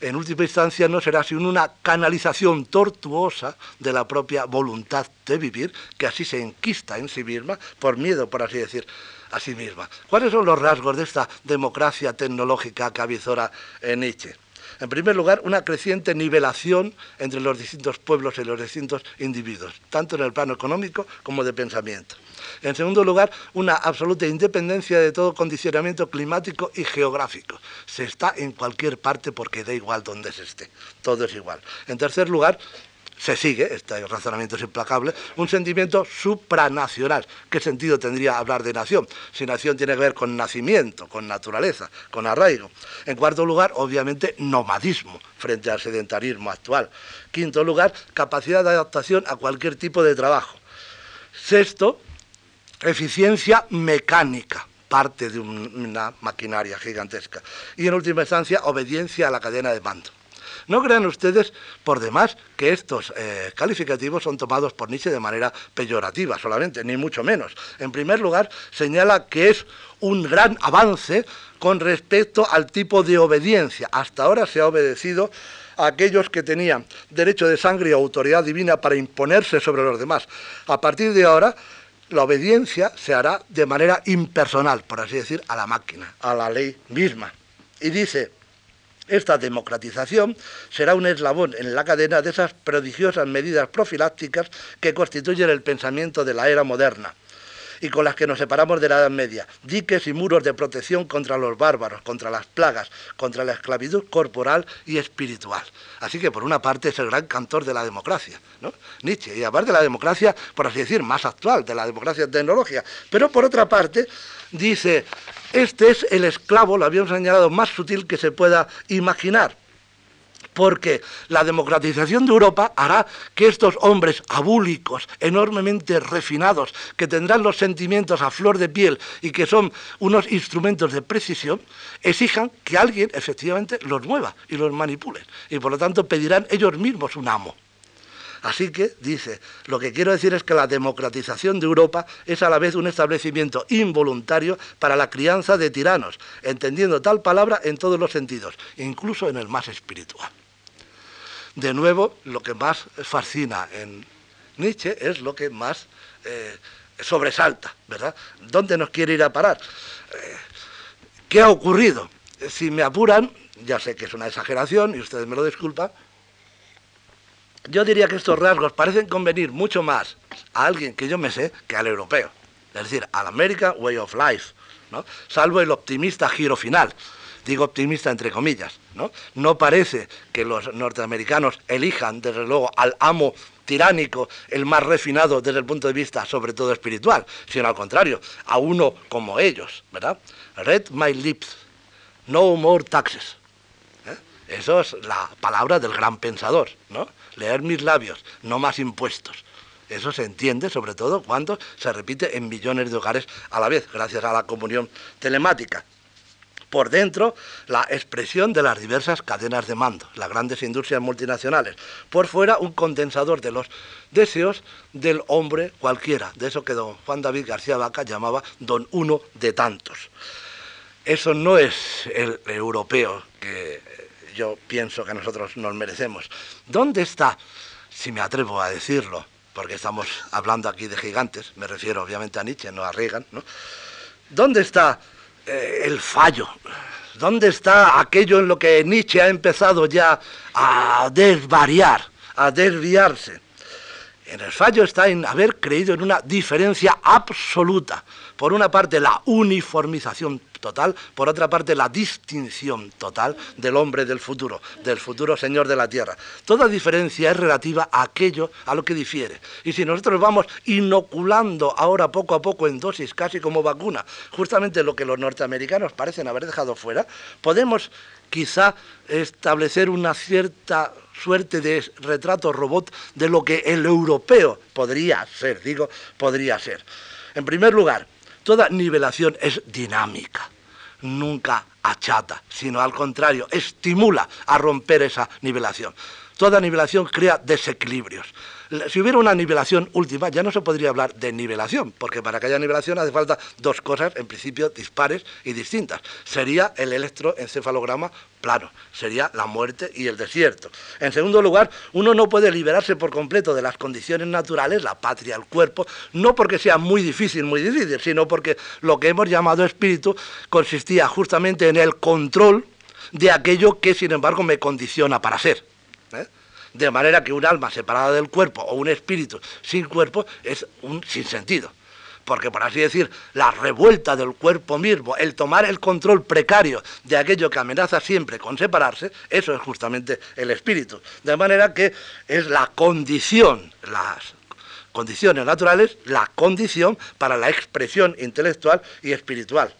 Speaker 1: en última instancia no será sino una canalización tortuosa de la propia voluntad de vivir, que así se enquista en sí misma, por miedo, por así decir, a sí misma. ¿Cuáles son los rasgos de esta democracia tecnológica que avizora en Nietzsche? En primer lugar, una creciente nivelación entre los distintos pueblos y los distintos individuos, tanto en el plano económico como de pensamiento. En segundo lugar, una absoluta independencia de todo condicionamiento climático y geográfico. Se está en cualquier parte porque da igual donde se esté. Todo es igual. En tercer lugar, se sigue, este razonamiento es implacable, un sentimiento supranacional. ¿Qué sentido tendría hablar de nación? Si nación tiene que ver con nacimiento, con naturaleza, con arraigo. En cuarto lugar, obviamente, nomadismo frente al sedentarismo actual. Quinto lugar, capacidad de adaptación a cualquier tipo de trabajo. Sexto, eficiencia mecánica, parte de una maquinaria gigantesca. Y en última instancia, obediencia a la cadena de mando. No crean ustedes, por demás, que estos eh, calificativos son tomados por Nietzsche de manera peyorativa solamente, ni mucho menos. En primer lugar, señala que es un gran avance con respecto al tipo de obediencia. Hasta ahora se ha obedecido a aquellos que tenían derecho de sangre y autoridad divina para imponerse sobre los demás. A partir de ahora, la obediencia se hará de manera impersonal, por así decir, a la máquina, a la ley misma. Y dice, esta democratización será un eslabón en la cadena de esas prodigiosas medidas profilácticas que constituyen el pensamiento de la era moderna y con las que nos separamos de la Edad Media, diques y muros de protección contra los bárbaros, contra las plagas, contra la esclavitud corporal y espiritual. Así que por una parte es el gran cantor de la democracia, ¿no? Nietzsche, y aparte de la democracia, por así decir, más actual, de la democracia tecnológica. Pero por otra parte, dice, este es el esclavo, lo habíamos señalado, más sutil que se pueda imaginar porque la democratización de Europa hará que estos hombres abúlicos, enormemente refinados, que tendrán los sentimientos a flor de piel y que son unos instrumentos de precisión, exijan que alguien efectivamente los mueva y los manipule. Y por lo tanto pedirán ellos mismos un amo. Así que, dice, lo que quiero decir es que la democratización de Europa es a la vez un establecimiento involuntario para la crianza de tiranos, entendiendo tal palabra en todos los sentidos, incluso en el más espiritual. De nuevo, lo que más fascina en Nietzsche es lo que más eh, sobresalta, ¿verdad? ¿Dónde nos quiere ir a parar? Eh, ¿Qué ha ocurrido? Si me apuran, ya sé que es una exageración y ustedes me lo disculpan, yo diría que estos rasgos parecen convenir mucho más a alguien que yo me sé que al europeo, es decir, al American Way of Life, ¿no? salvo el optimista giro final digo optimista entre comillas, ¿no? No parece que los norteamericanos elijan, desde luego, al amo tiránico, el más refinado desde el punto de vista, sobre todo espiritual, sino al contrario, a uno como ellos, ¿verdad? Read my lips, no more taxes. Eso es la palabra del gran pensador, ¿no? Leer mis labios, no más impuestos. Eso se entiende sobre todo cuando se repite en millones de hogares a la vez, gracias a la comunión telemática por dentro la expresión de las diversas cadenas de mando, las grandes industrias multinacionales, por fuera un condensador de los deseos del hombre cualquiera, de eso que don Juan David García Vaca llamaba don uno de tantos. Eso no es el europeo que yo pienso que nosotros nos merecemos. ¿Dónde está, si me atrevo a decirlo, porque estamos hablando aquí de gigantes, me refiero obviamente a Nietzsche, no a Reagan, ¿no? ¿Dónde está eh, el fallo. ¿Dónde está aquello en lo que Nietzsche ha empezado ya a desvariar, a desviarse? En el fallo está en haber creído en una diferencia absoluta. Por una parte, la uniformización total, por otra parte la distinción total del hombre del futuro, del futuro Señor de la Tierra. Toda diferencia es relativa a aquello a lo que difiere. Y si nosotros vamos inoculando ahora poco a poco en dosis, casi como vacuna, justamente lo que los norteamericanos parecen haber dejado fuera, podemos quizá establecer una cierta suerte de retrato robot de lo que el europeo podría ser, digo, podría ser. En primer lugar, Toda nivelación es dinámica, nunca achata, sino al contrario, estimula a romper esa nivelación. Toda nivelación crea desequilibrios si hubiera una nivelación última, ya no se podría hablar de nivelación, porque para que haya nivelación hace falta dos cosas, en principio, dispares y distintas. Sería el electroencefalograma plano, sería la muerte y el desierto. En segundo lugar, uno no puede liberarse por completo de las condiciones naturales, la patria, el cuerpo, no porque sea muy difícil, muy difícil, sino porque lo que hemos llamado espíritu consistía justamente en el control de aquello que, sin embargo, me condiciona para ser. ¿eh? De manera que un alma separada del cuerpo o un espíritu sin cuerpo es un sinsentido. Porque, por así decir, la revuelta del cuerpo mismo, el tomar el control precario de aquello que amenaza siempre con separarse, eso es justamente el espíritu. De manera que es la condición, las condiciones naturales, la condición para la expresión intelectual y espiritual.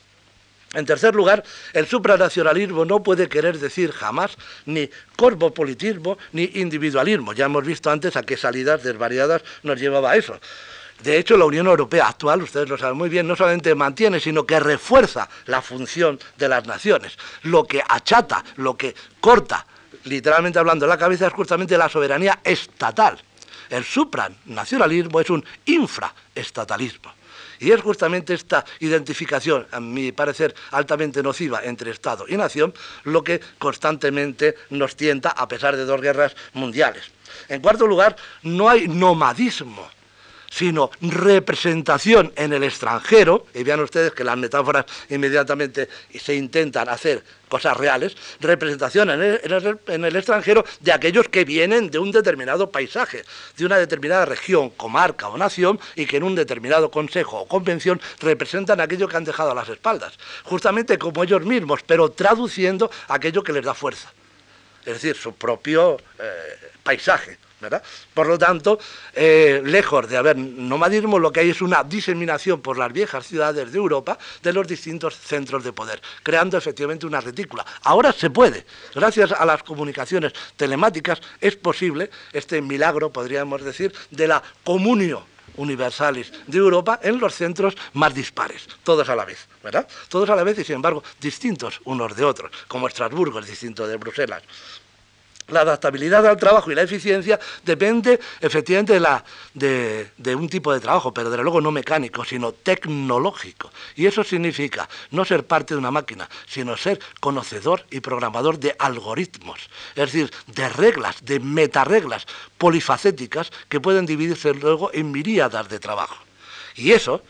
Speaker 1: En tercer lugar, el supranacionalismo no puede querer decir jamás ni corpopolitismo ni individualismo. Ya hemos visto antes a qué salidas desvariadas nos llevaba eso. De hecho, la Unión Europea actual, ustedes lo saben muy bien, no solamente mantiene, sino que refuerza la función de las naciones. Lo que achata, lo que corta, literalmente hablando, la cabeza es justamente la soberanía estatal. El supranacionalismo es un infraestatalismo. Y es justamente esta identificación, a mi parecer, altamente nociva entre Estado y nación, lo que constantemente nos tienta a pesar de dos guerras mundiales. En cuarto lugar, no hay nomadismo. Sino representación en el extranjero, y vean ustedes que las metáforas inmediatamente se intentan hacer cosas reales, representación en el, extranjero de aquellos que vienen de un determinado paisaje, de una determinada región, comarca o nación, y que en un determinado consejo o convención representan aquello que han dejado a las espaldas, justamente como ellos mismos, pero traduciendo aquello que les da fuerza, es decir, su propio eh, paisaje. Por lo tanto, eh, lejos de haber nomadismo, lo que hay es una diseminación por las viejas ciudades de Europa de los distintos centros de poder, creando efectivamente una retícula. Ahora se puede, gracias a las comunicaciones telemáticas, es posible este milagro, podríamos decir, de la comunio universalis de Europa en los centros más dispares, todos a la vez, ¿verdad? Todos a la vez y sin embargo distintos unos de otros, como Estrasburgo es distinto de Bruselas, la adaptabilidad al trabajo y la eficiencia depende efectivamente de, un tipo de trabajo, pero desde luego no mecánico, sino tecnológico. Y eso significa no ser parte de una máquina, sino ser conocedor y programador de algoritmos, es decir, de reglas, de metareglas polifacéticas que pueden dividirse luego en miríadas de trabajo. Y eso,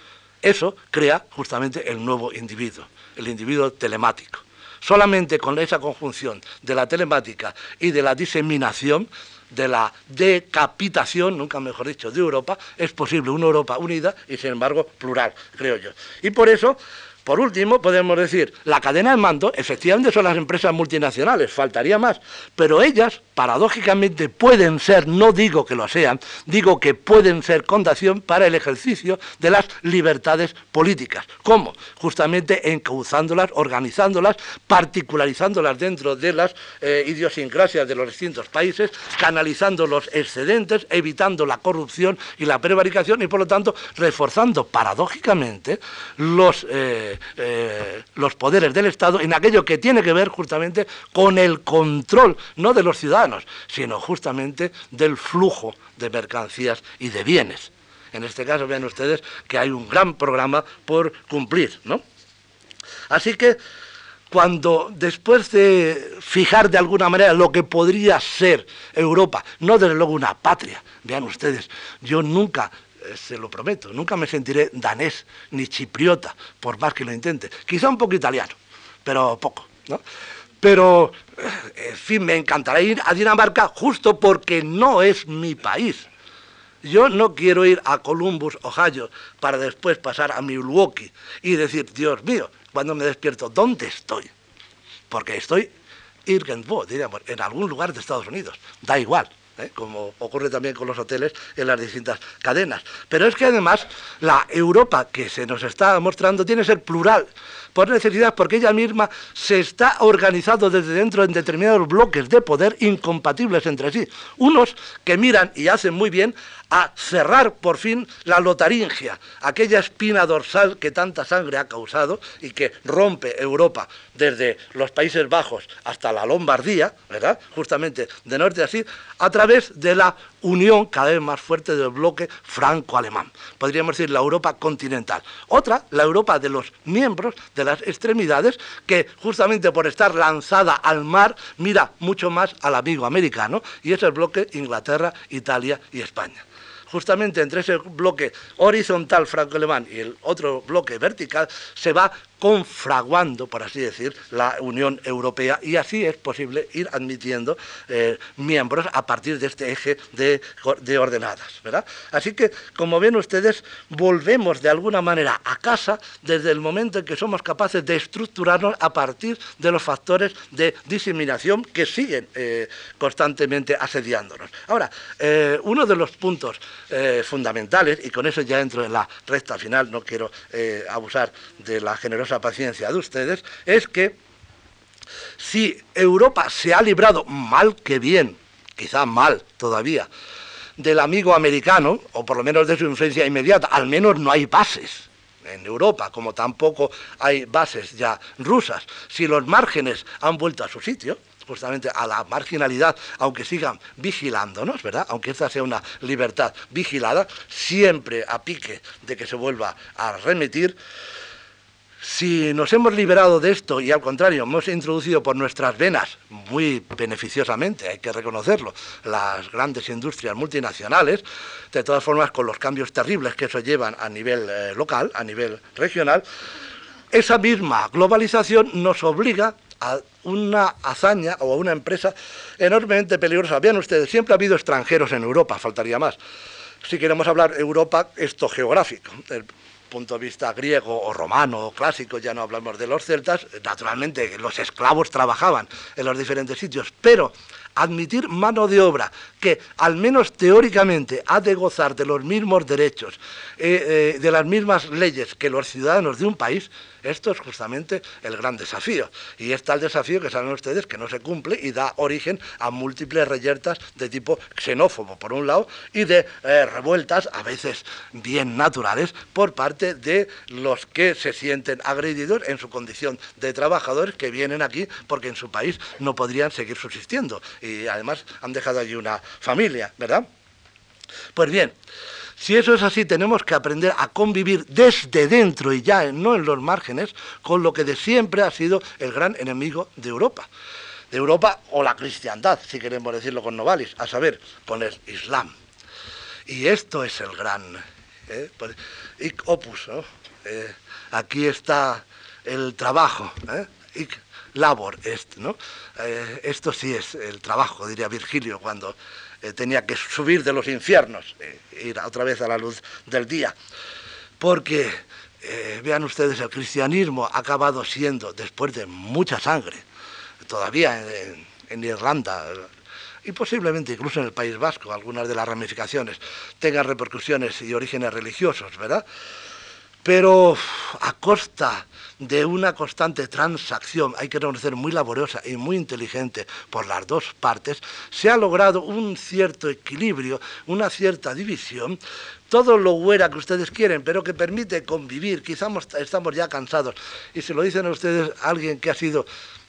Speaker 1: eso crea justamente el nuevo individuo, el individuo telemático. Solamente con esa conjunción de la telemática y de la diseminación, de la decapitación, nunca mejor dicho, de Europa, es posible una Europa unida y sin embargo plural, creo yo. Y por eso por último, podemos decir, la cadena de mando efectivamente son las empresas multinacionales, faltaría más, pero ellas, paradójicamente, pueden ser, no digo que lo sean, digo que pueden ser condación para el ejercicio de las libertades políticas. ¿Cómo? Justamente encauzándolas, organizándolas, particularizándolas dentro de las eh, idiosincrasias de los distintos países, canalizando los excedentes, evitando la corrupción y la prevaricación y, por lo tanto, reforzando paradójicamente los... Eh, eh, los poderes del Estado en aquello que tiene que ver justamente con el control, no de los ciudadanos, sino justamente del flujo de mercancías y de bienes. En este caso, vean ustedes que hay un gran programa por cumplir, ¿no? Así que cuando después de fijar de alguna manera lo que podría ser Europa, no desde luego una patria, vean ustedes, yo nunca se lo prometo, nunca me sentiré danés ni chipriota, por más que lo intente. Quizá un poco italiano, pero poco, ¿no? Pero, eh, en fin, me encantará ir a Dinamarca justo porque no es mi país. Yo no quiero ir a Columbus, Ohio, para después pasar a Milwaukee y decir, Dios mío, cuando me despierto, ¿dónde estoy? Porque estoy digamos, en algún lugar de Estados Unidos. Da igual. ¿Eh? como ocurre también con los hoteles en las distintas cadenas. Pero es que además la Europa que se nos está mostrando tiene que ser plural por necesidad, porque ella misma se está organizando desde dentro en determinados bloques de poder incompatibles entre sí. Unos que miran y hacen muy bien a cerrar por fin la lotaringia, aquella espina dorsal que tanta sangre ha causado y que rompe Europa desde los Países Bajos hasta la Lombardía, ¿verdad? Justamente de norte a sur, a través de la unión cada vez más fuerte del bloque franco-alemán. Podríamos decir la Europa continental. Otra, la Europa de los miembros, de las extremidades, que justamente por estar lanzada al mar mira mucho más al amigo americano, y es el bloque Inglaterra, Italia y España. Justamente entre ese bloque horizontal franco-alemán y el otro bloque vertical, se va confraguando, por así decir, la Unión Europea y así es posible ir admitiendo eh, miembros a partir de este eje de, ordenadas. ¿verdad? Así que, como ven ustedes, volvemos de alguna manera a casa desde el momento en que somos capaces de estructurarnos a partir de los factores de diseminación que siguen eh, constantemente asediándonos. Ahora, eh, uno de los puntos fundamentales, y con eso ya entro en la recta final, no quiero abusar de la generosa paciencia de ustedes, es que si Europa se ha librado mal que bien, quizá mal todavía, del amigo americano, o por lo menos de su influencia inmediata, al menos no hay bases en Europa, como tampoco hay bases ya rusas. Si los márgenes han vuelto a su sitio, justamente a la marginalidad, aunque sigan vigilándonos, ¿verdad? Aunque esta sea una libertad vigilada, siempre a pique de que se vuelva a remitir, Si nos hemos liberado de esto y al contrario hemos introducido por nuestras venas, muy beneficiosamente, hay que reconocerlo, las grandes industrias multinacionales, de todas formas con los cambios terribles que eso llevan a nivel eh, local, a nivel regional, esa misma globalización nos obliga a una hazaña o a una empresa enormemente peligrosa. Vean ustedes, siempre ha habido extranjeros en Europa, faltaría más. Si queremos hablar Europa, esto geográfico, punto de vista griego o romano o clásico, ya no hablamos de los celtas, naturalmente los esclavos trabajaban en los diferentes sitios, pero admitir mano de obra que al menos teóricamente ha de gozar de los mismos derechos, eh, eh, de las mismas leyes que los ciudadanos de un país, esto es justamente el gran desafío. Y está el desafío que saben ustedes que no se cumple y da origen a múltiples reyertas de tipo xenófobo, por un lado, y de eh, revueltas, a veces bien naturales, por parte de los que se sienten agredidos en su condición de trabajadores que vienen aquí porque en su país no podrían seguir subsistiendo y además han dejado allí una familia, ¿verdad? Pues bien, si eso es así, tenemos que aprender a convivir desde dentro y ya no en los márgenes con lo que de siempre ha sido el gran enemigo de Europa. De Europa o la cristiandad, si queremos decirlo con Novalis, a saber, con el Islam. Y esto es el gran ¿eh? Pues, opus. ¿no? Eh, aquí está el trabajo. ¿eh? Labor est. Eh, esto sí es el trabajo, diría Virgilio, cuando eh, tenía que subir de los infiernos, e ir otra vez a la luz del día. Porque, vean ustedes, el cristianismo ha acabado siendo, después de mucha sangre, todavía en, Irlanda, y posiblemente incluso en el País Vasco, algunas de las ramificaciones tengan repercusiones y orígenes religiosos, ¿verdad? Pero a costa de una constante transacción, hay que reconocer muy laboriosa y muy inteligente por las dos partes, se ha logrado un cierto equilibrio, una cierta división, todo lo huera que ustedes quieren, pero que permite convivir. Quizás estamos ya cansados. Y se lo dicen a ustedes alguien que ha sido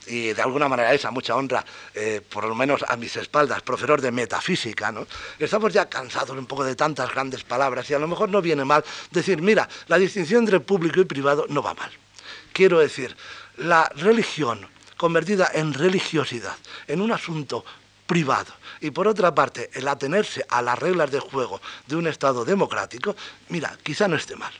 Speaker 1: y de alguna manera esa mucha honra, eh, por lo menos a mis espaldas, profesor de metafísica, ¿no? Estamos ya cansados un poco de tantas grandes palabras y a lo mejor no viene mal decir, mira, la distinción entre público y privado no va mal. Quiero decir, la religión convertida en religiosidad, en un asunto privado, y por otra parte, el atenerse a las reglas de juego de un Estado democrático, mira, quizá no esté mal.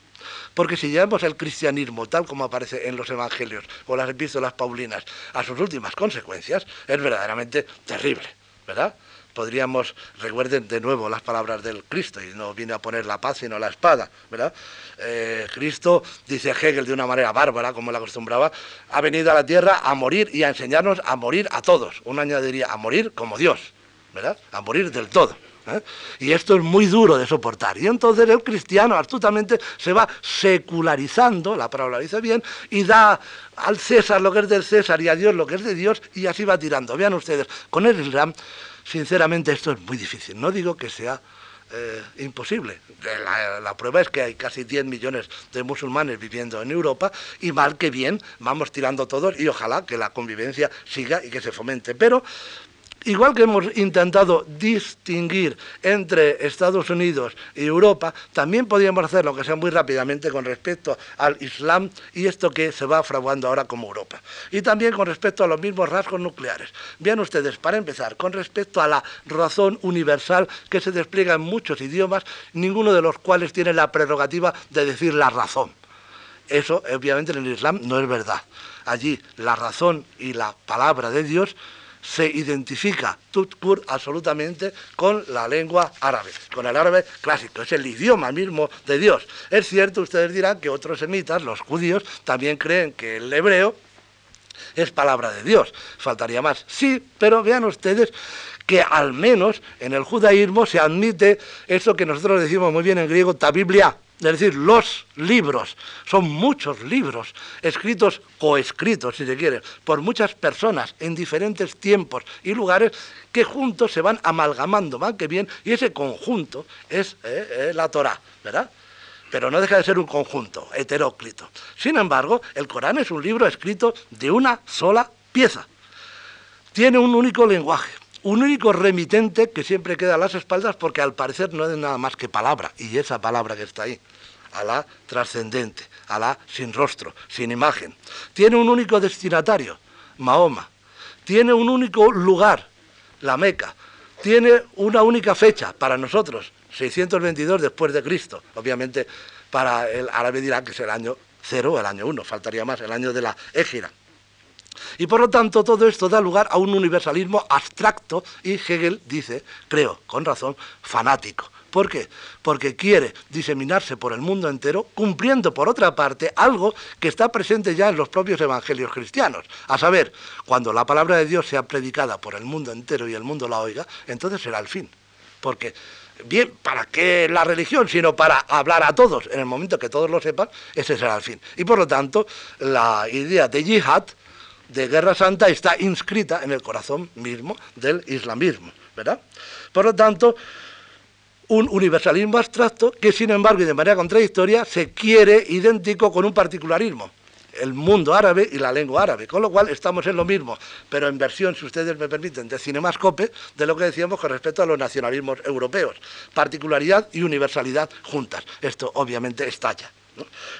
Speaker 1: Porque si llevamos el cristianismo tal como aparece en los evangelios o las epístolas paulinas a sus últimas consecuencias, es verdaderamente terrible, ¿verdad? Podríamos, recuerden de nuevo las palabras del Cristo, y no viene a poner la paz sino la espada, ¿verdad? Eh, Cristo, dice Hegel de una manera bárbara, como él acostumbraba, ha venido a la tierra a morir y a enseñarnos a morir a todos. Uno añadiría a morir como Dios, ¿verdad? A morir del todo. ¿eh? Y esto es muy duro de soportar. Y entonces el cristiano astutamente se va secularizando, la palabra dice bien, y da al César lo que es del César y a Dios lo que es de Dios, y así va tirando. Vean ustedes, con el Islam, sinceramente esto es muy difícil. No digo que sea eh, imposible. La, prueba es que hay casi 10 millones de musulmanes viviendo en Europa y mal que bien vamos tirando todos y ojalá que la convivencia siga y que se fomente. Pero Igual que hemos intentado distinguir entre Estados Unidos y Europa, también podríamos hacerlo, que sea muy rápidamente, con respecto al Islam y esto que se va fraguando ahora como Europa. Y también con respecto a los mismos rasgos nucleares. Vean ustedes, para empezar, con respecto a la razón universal que se despliega en muchos idiomas, ninguno de los cuales tiene la prerrogativa de decir la razón. Eso, obviamente, en el Islam no es verdad. Allí la razón y la palabra de Dios se identifica Tutkur absolutamente con la lengua árabe, con el árabe clásico, es el idioma mismo de Dios. Es cierto, ustedes dirán que otros semitas, los judíos, también creen que el hebreo es palabra de Dios, faltaría más. Sí, pero vean ustedes que al menos en el judaísmo se admite eso que nosotros decimos muy bien en griego, ta Biblia, es decir, los libros, son muchos libros, escritos o escritos, si se quiere, por muchas personas en diferentes tiempos y lugares que juntos se van amalgamando, van que bien, y ese conjunto es eh, eh, la Torah, ¿verdad? Pero no deja de ser un conjunto heteróclito. Sin embargo, el Corán es un libro escrito de una sola pieza. Tiene un único lenguaje, un único remitente que siempre queda a las espaldas porque al parecer no es nada más que palabra, y esa palabra que está ahí. a la trascendente, a la sin rostro, sin imagen. Tiene un único destinatario, Mahoma. Tiene un único lugar, la Meca. Tiene una única fecha para nosotros, 622 después de Cristo. Obviamente para el árabe dirá que es el año cero o el año uno, faltaría más, el año de la égira. Y por lo tanto todo esto da lugar a un universalismo abstracto y Hegel dice, creo, con razón, fanático. ¿Por qué? Porque quiere diseminarse por el mundo entero, cumpliendo por otra parte algo que está presente ya en los propios evangelios cristianos. A saber, cuando la palabra de Dios sea predicada por el mundo entero y el mundo la oiga, entonces será el fin. Porque, bien, ¿para qué la religión? Sino para hablar a todos. En el momento que todos lo sepan, ese será el fin. Y por lo tanto, la idea de yihad, de guerra santa, está inscrita en el corazón mismo del islamismo. ¿verdad? Por lo tanto, un universalismo abstracto que, sin embargo, y de manera contradictoria, se quiere idéntico con un particularismo, el mundo árabe y la lengua árabe, con lo cual estamos en lo mismo, pero en versión, si ustedes me permiten, de cinemascope, de lo que decíamos con respecto a los nacionalismos europeos, particularidad y universalidad juntas. Esto obviamente estalla.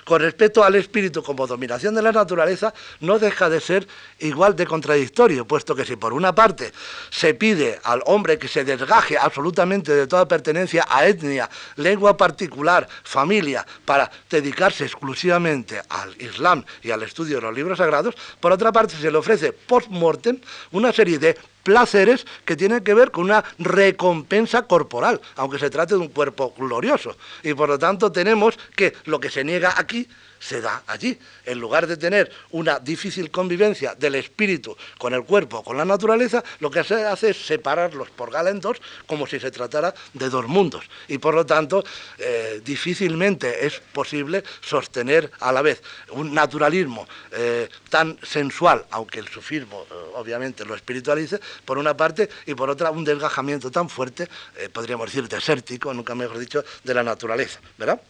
Speaker 1: Con respecto al espíritu como dominación de la naturaleza, no deja de ser igual de contradictorio, puesto que si por una parte se pide al hombre que se desgaje absolutamente de toda pertenencia a etnia, lengua particular, familia, para dedicarse exclusivamente al Islam y al estudio de los libros sagrados, por otra parte se le ofrece post-mortem una serie de placeres que tienen que ver con una recompensa corporal, aunque se trate de un cuerpo glorioso. Y por lo tanto tenemos que lo que se niega aquí se da allí. En lugar de tener una difícil convivencia del espíritu con el cuerpo, con la naturaleza, lo que se hace es separarlos por galentos como si se tratara de dos mundos. Y por lo tanto, eh, difícilmente es posible sostener a la vez un naturalismo eh, tan sensual, aunque el sufismo eh, obviamente lo espiritualice, por una parte, y por otra un desgajamiento tan fuerte, podríamos decir desértico, nunca mejor dicho, de la naturaleza. ¿Verdad?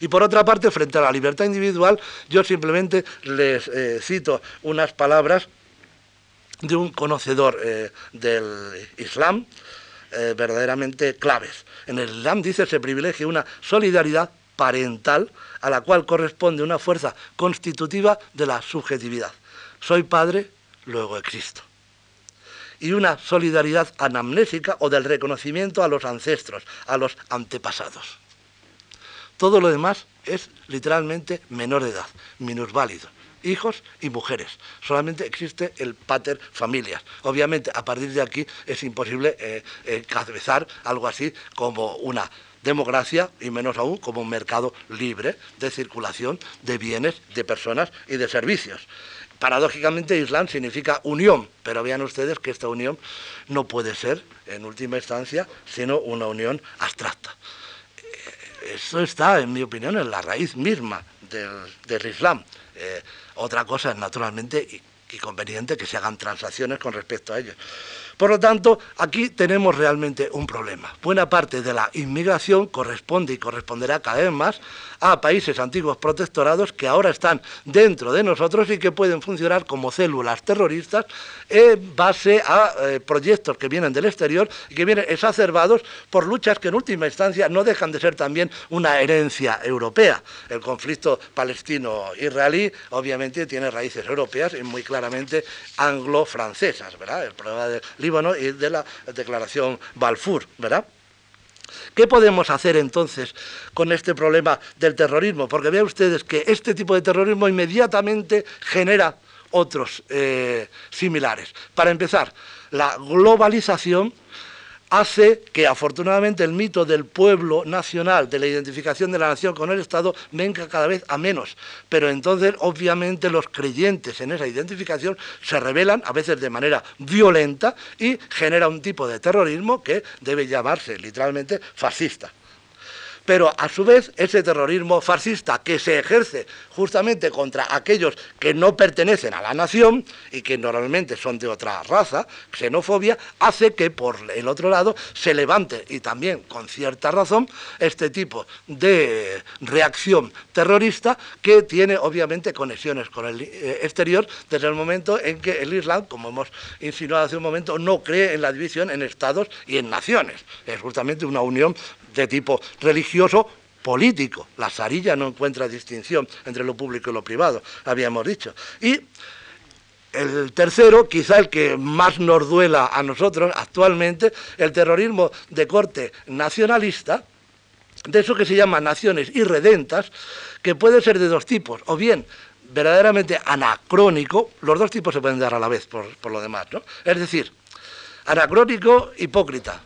Speaker 1: Y por otra parte, frente a la libertad individual, yo simplemente les eh, cito unas palabras de un conocedor eh, del Islam, eh, verdaderamente claves. En el Islam dice se privilegia una solidaridad parental a la cual corresponde una fuerza constitutiva de la subjetividad. Soy padre, luego existo. Y una solidaridad anamnésica o del reconocimiento a los ancestros, a los antepasados. Todo lo demás es literalmente menor de edad, minusválido hijos y mujeres. Solamente existe el pater familias. Obviamente, a partir de aquí es imposible eh, encabezar algo así como una democracia y menos aún como un mercado libre de circulación de bienes, de personas y de servicios. Paradójicamente, Islam significa unión, pero vean ustedes que esta unión no puede ser, en última instancia, sino una unión abstracta eso está, en mi opinión, en la raíz misma del, Islam. Eh, otra cosa es, naturalmente, y, y, conveniente que se hagan transacciones con respecto a ello. Por lo tanto, aquí tenemos realmente un problema. Buena parte de la inmigración corresponde y corresponderá cada vez más a países antiguos protectorados que ahora están dentro de nosotros y que pueden funcionar como células terroristas en base a eh, proyectos que vienen del exterior y que vienen exacerbados por luchas que en última instancia no dejan de ser también una herencia europea. El conflicto palestino-israelí obviamente tiene raíces europeas y muy claramente anglo-francesas, ¿verdad? El problema del Y de la declaración Balfour, ¿verdad? ¿Qué podemos hacer entonces con este problema del terrorismo? Porque vean ustedes que este tipo de terrorismo inmediatamente genera otros eh, similares. Para empezar, la globalización hace que afortunadamente el mito del pueblo nacional, de la identificación de la nación con el Estado, venga cada vez a menos. Pero entonces, obviamente, los creyentes en esa identificación se rebelan, a veces de manera violenta, y genera un tipo de terrorismo que debe llamarse literalmente fascista pero a su vez ese terrorismo fascista que se ejerce justamente contra aquellos que no pertenecen a la nación y que normalmente son de otra raza, xenofobia, hace que por el otro lado se levante, y también con cierta razón, este tipo de reacción terrorista que tiene obviamente conexiones con el eh, exterior desde el momento en que el Islam, como hemos insinuado hace un momento, no cree en la división en estados y en naciones. Es justamente una unión de tipo religioso político. La zarilla no encuentra distinción entre lo público y lo privado, habíamos dicho. Y el tercero, quizá el que más nos duela a nosotros actualmente, el terrorismo de corte nacionalista, de eso que se llama naciones irredentas, que puede ser de dos tipos, o bien verdaderamente anacrónico, los dos tipos se pueden dar a la vez por, por lo demás, ¿no? Es decir, anacrónico, hipócrita,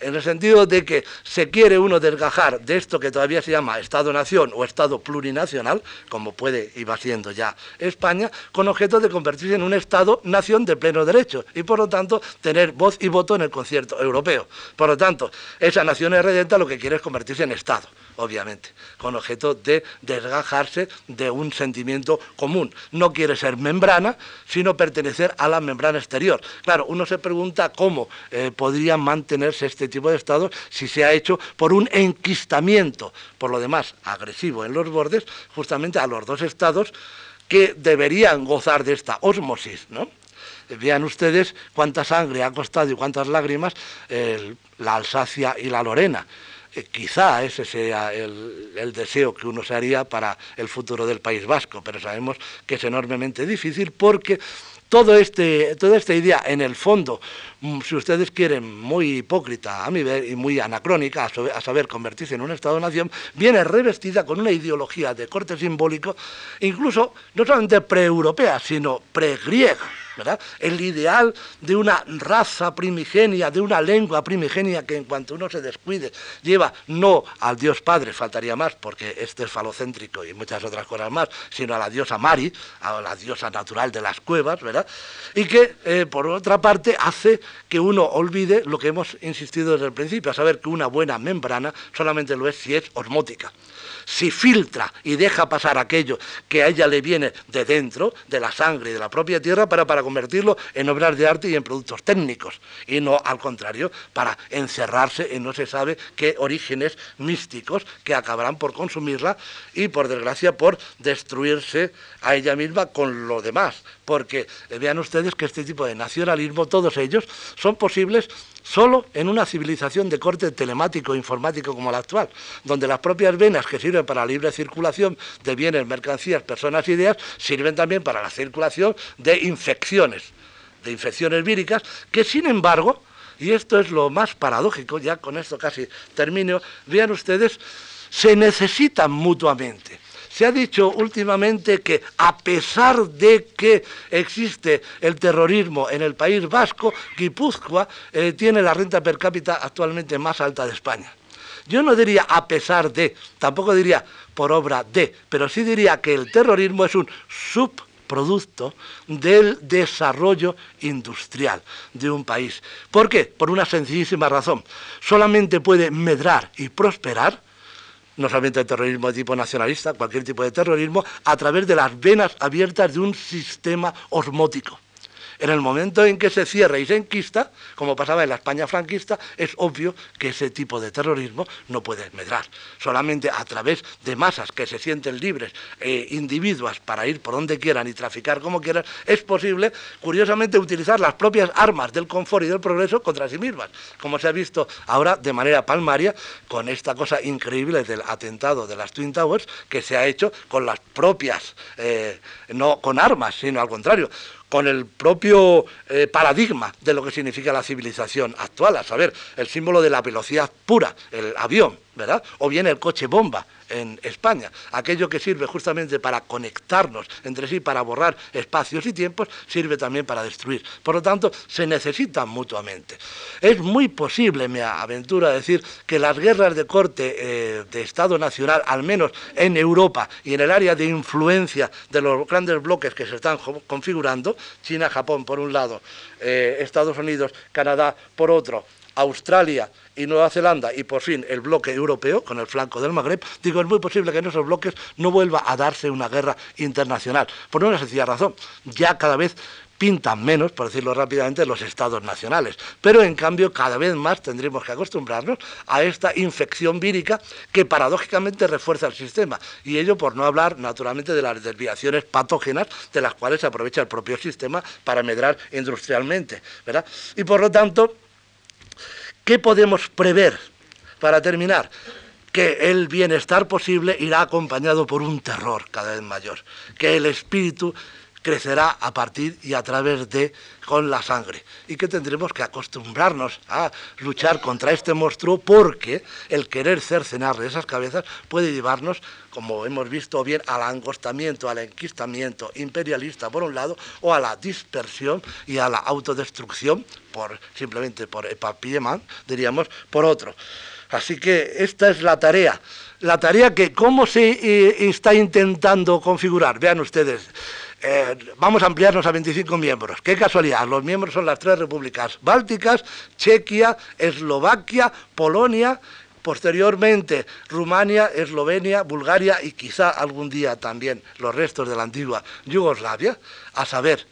Speaker 1: en el sentido de que se quiere uno desgajar de esto que todavía se llama Estado-Nación o Estado plurinacional, como puede y va siendo ya España, con objeto de convertirse en un Estado-Nación de pleno derecho y por lo tanto tener voz y voto en el concierto europeo. Por lo tanto, esa nación redenta lo que quiere es convertirse en Estado obviamente, con objeto de desgajarse de un sentimiento común. No quiere ser membrana, sino pertenecer a la membrana exterior. Claro, uno se pregunta cómo eh, podría mantenerse este tipo de estados si se ha hecho por un enquistamiento, por lo demás agresivo en los bordes, justamente a los dos estados que deberían gozar de esta osmosis, ¿no? Vean ustedes cuánta sangre ha costado y cuántas lágrimas la Alsacia y la Lorena. Eh, quizá ese sea el, deseo que uno se haría para el futuro del País Vasco, pero sabemos que es enormemente difícil porque este, toda esta idea, en el fondo, mm, si ustedes quieren, muy hipócrita a mi ver y muy anacrónica, a, saber convertirse en un Estado-nación, viene revestida con una ideología de corte simbólico, incluso no solamente pre-europea, sino pre-griega el ideal de una raza primigenia, de una lengua primigenia que en cuanto uno se descuide lleva no al Dios Padre, faltaría más porque este es falocéntrico y muchas otras cosas más, sino a la diosa Mari, a la diosa natural de las cuevas, ¿verdad? Y que eh, por otra parte hace que uno olvide lo que hemos insistido desde el principio, a saber que una buena membrana solamente lo es si es osmótica si filtra y deja pasar aquello que a ella le viene de dentro, de la sangre y de la propia tierra, para, para convertirlo en obras de arte y en productos técnicos, y no al contrario, para encerrarse en no se sabe qué orígenes místicos que acabarán por consumirla y, por desgracia, por destruirse a ella misma con lo demás. Porque eh, vean ustedes que este tipo de nacionalismo, todos ellos, son posibles solo en una civilización de corte telemático informático como la actual, donde las propias venas que sirven para la libre circulación de bienes, mercancías, personas ideas, sirven también para la circulación de infecciones, de infecciones víricas, que sin embargo, y esto es lo más paradójico, ya con esto casi termino, vean ustedes, se necesitan mutuamente. Se ha dicho últimamente que a pesar de que existe el terrorismo en el País Vasco, Guipúzcoa eh, tiene la renta per cápita actualmente más alta de España. Yo no diría a pesar de, tampoco diría por obra de, pero sí diría que el terrorismo es un subproducto del desarrollo industrial de un país. ¿Por qué? Por una sencillísima razón. Solamente puede medrar y prosperar no solamente el terrorismo de tipo nacionalista, cualquier tipo de terrorismo, a través de las venas abiertas de un sistema osmótico. En el momento en que se cierra y se enquista, como pasaba en la España franquista, es obvio que ese tipo de terrorismo no puede medrar. Solamente a través de masas que se sienten libres, e individuos para ir por donde quieran y traficar como quieran, es posible, curiosamente, utilizar las propias armas del confort y del progreso contra sí mismas, como se ha visto ahora de manera palmaria con esta cosa increíble del atentado de las Twin Towers que se ha hecho con las propias, eh, no con armas, sino al contrario, con el propio eh, paradigma de lo que significa la civilización actual, a saber, el símbolo de la velocidad pura, el avión, ¿verdad? O bien el coche bomba en España. Aquello que sirve justamente para conectarnos entre sí, para borrar espacios y tiempos, sirve también para destruir. Por lo tanto, se necesitan mutuamente. Es muy posible, me aventuro a decir, que las guerras de corte eh, de Estado Nacional, al menos en Europa y en el área de influencia de los grandes bloques que se están configurando, China, Japón por un lado, eh, Estados Unidos, Canadá por otro, Australia y Nueva Zelanda y por fin el bloque europeo con el flanco del Magreb, digo, es muy posible que en esos bloques no vuelva a darse una guerra internacional. Por una sencilla razón, ya cada vez pintan menos, por decirlo rápidamente, los estados nacionales. Pero en cambio cada vez más tendremos que acostumbrarnos a esta infección vírica que paradójicamente refuerza el sistema. Y ello por no hablar naturalmente de las desviaciones patógenas de las cuales se aprovecha el propio sistema para medrar industrialmente. ¿verdad? Y por lo tanto, ¿Qué podemos prever? Para terminar, que el bienestar posible irá acompañado por un terror cada vez mayor, que el espíritu crecerá a partir y a través de con la sangre y que tendremos que acostumbrarnos a luchar contra este monstruo porque el querer cercenarle esas cabezas puede llevarnos, como hemos visto bien, al angostamiento, al enquistamiento imperialista por un lado o a la dispersión y a la autodestrucción por simplemente por epapillement, diríamos, por otro. Así que esta es la tarea. La tarea que, ¿cómo se eh, está intentando configurar? Vean ustedes, eh, vamos a ampliarnos a 25 miembros. Qué casualidad, los miembros son las tres repúblicas bálticas, Chequia, Eslovaquia, Polonia, posteriormente Rumania, Eslovenia, Bulgaria y quizá algún día también los restos de la antigua Yugoslavia, a saber,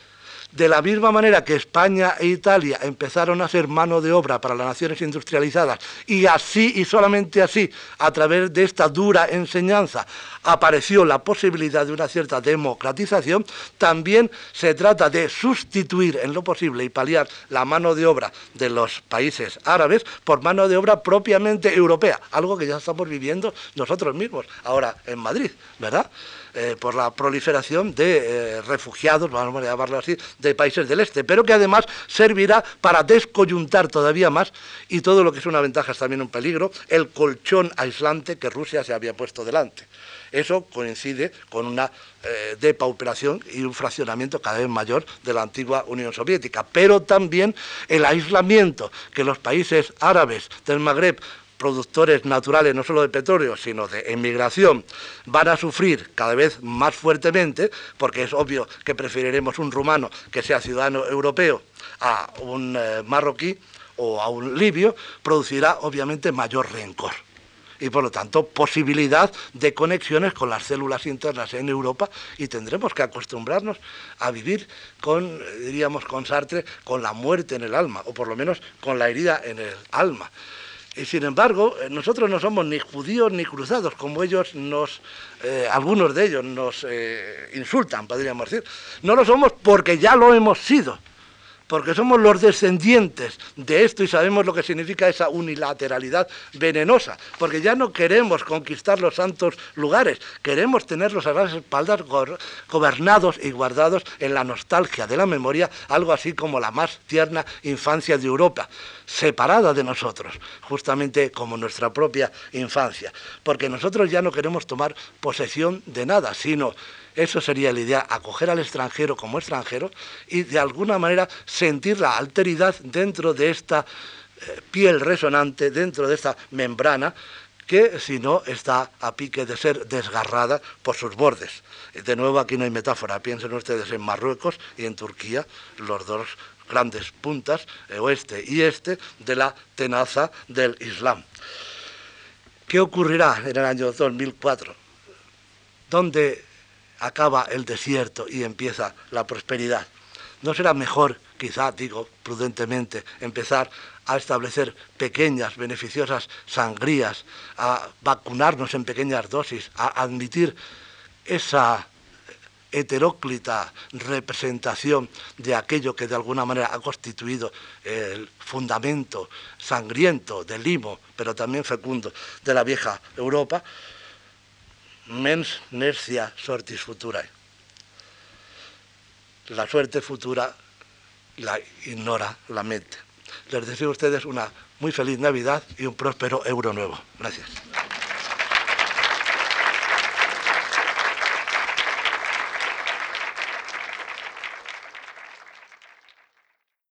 Speaker 1: de la misma manera que España e Italia empezaron a ser mano de obra para las naciones industrializadas y así y solamente así, a través de esta dura enseñanza, apareció la posibilidad de una cierta democratización, también se trata de sustituir en lo posible y paliar la mano de obra de los países árabes por mano de obra propiamente europea, algo que ya estamos viviendo nosotros mismos ahora en Madrid, ¿verdad? Eh, por la proliferación de eh, refugiados, vamos a llamarlo así, de países del este, pero que además servirá para descoyuntar todavía más, y todo lo que es una ventaja es también un peligro, el colchón aislante que Rusia se había puesto delante. Eso coincide con una eh, depauperación y un fraccionamiento cada vez mayor de la antigua Unión Soviética, pero también el aislamiento que los países árabes del Magreb productores naturales no solo de petróleo, sino de emigración, van a sufrir cada vez más fuertemente, porque es obvio que preferiremos un rumano que sea ciudadano europeo a un eh, marroquí o a un libio, producirá obviamente mayor rencor y por lo tanto posibilidad de conexiones con las células internas en Europa y tendremos que acostumbrarnos a vivir con, diríamos con Sartre, con la muerte en el alma, o por lo menos con la herida en el alma. Y sin embargo, eh, nosotros no somos ni judíos ni cruzados, como ellos nos, eh, algunos de ellos nos eh, insultan, podríamos decir. No lo somos porque ya lo hemos sido porque somos los descendientes de esto y sabemos lo que significa esa unilateralidad venenosa, porque ya no queremos conquistar los santos lugares, queremos tenerlos a las espaldas gobernados y guardados en la nostalgia de la memoria, algo así como la más tierna infancia de Europa, separada de nosotros, justamente como nuestra propia infancia, porque nosotros ya no queremos tomar posesión de nada, sino eso sería la idea, acoger al extranjero como extranjero y de alguna manera sentir la alteridad dentro de esta eh, piel resonante, dentro de esta membrana que si no está a pique de ser desgarrada por sus bordes. De nuevo aquí no hay metáfora, piensen ustedes en Marruecos y en Turquía, los dos grandes puntas, oeste y este, de la tenaza del Islam. ¿Qué ocurrirá en el año 2004? Donde acaba el desierto y empieza la prosperidad. ¿No será mejor, quizá, digo prudentemente, empezar a establecer pequeñas, beneficiosas sangrías, a vacunarnos en pequeñas dosis, a admitir esa heteróclita representación de aquello que de alguna manera ha constituido el fundamento sangriento del limo, pero también fecundo, de la vieja Europa, mens nescia sortis futurae. La suerte futura la ignora la mente. Les deseo a ustedes una muy feliz Navidad y un próspero euro nuevo. Gracias.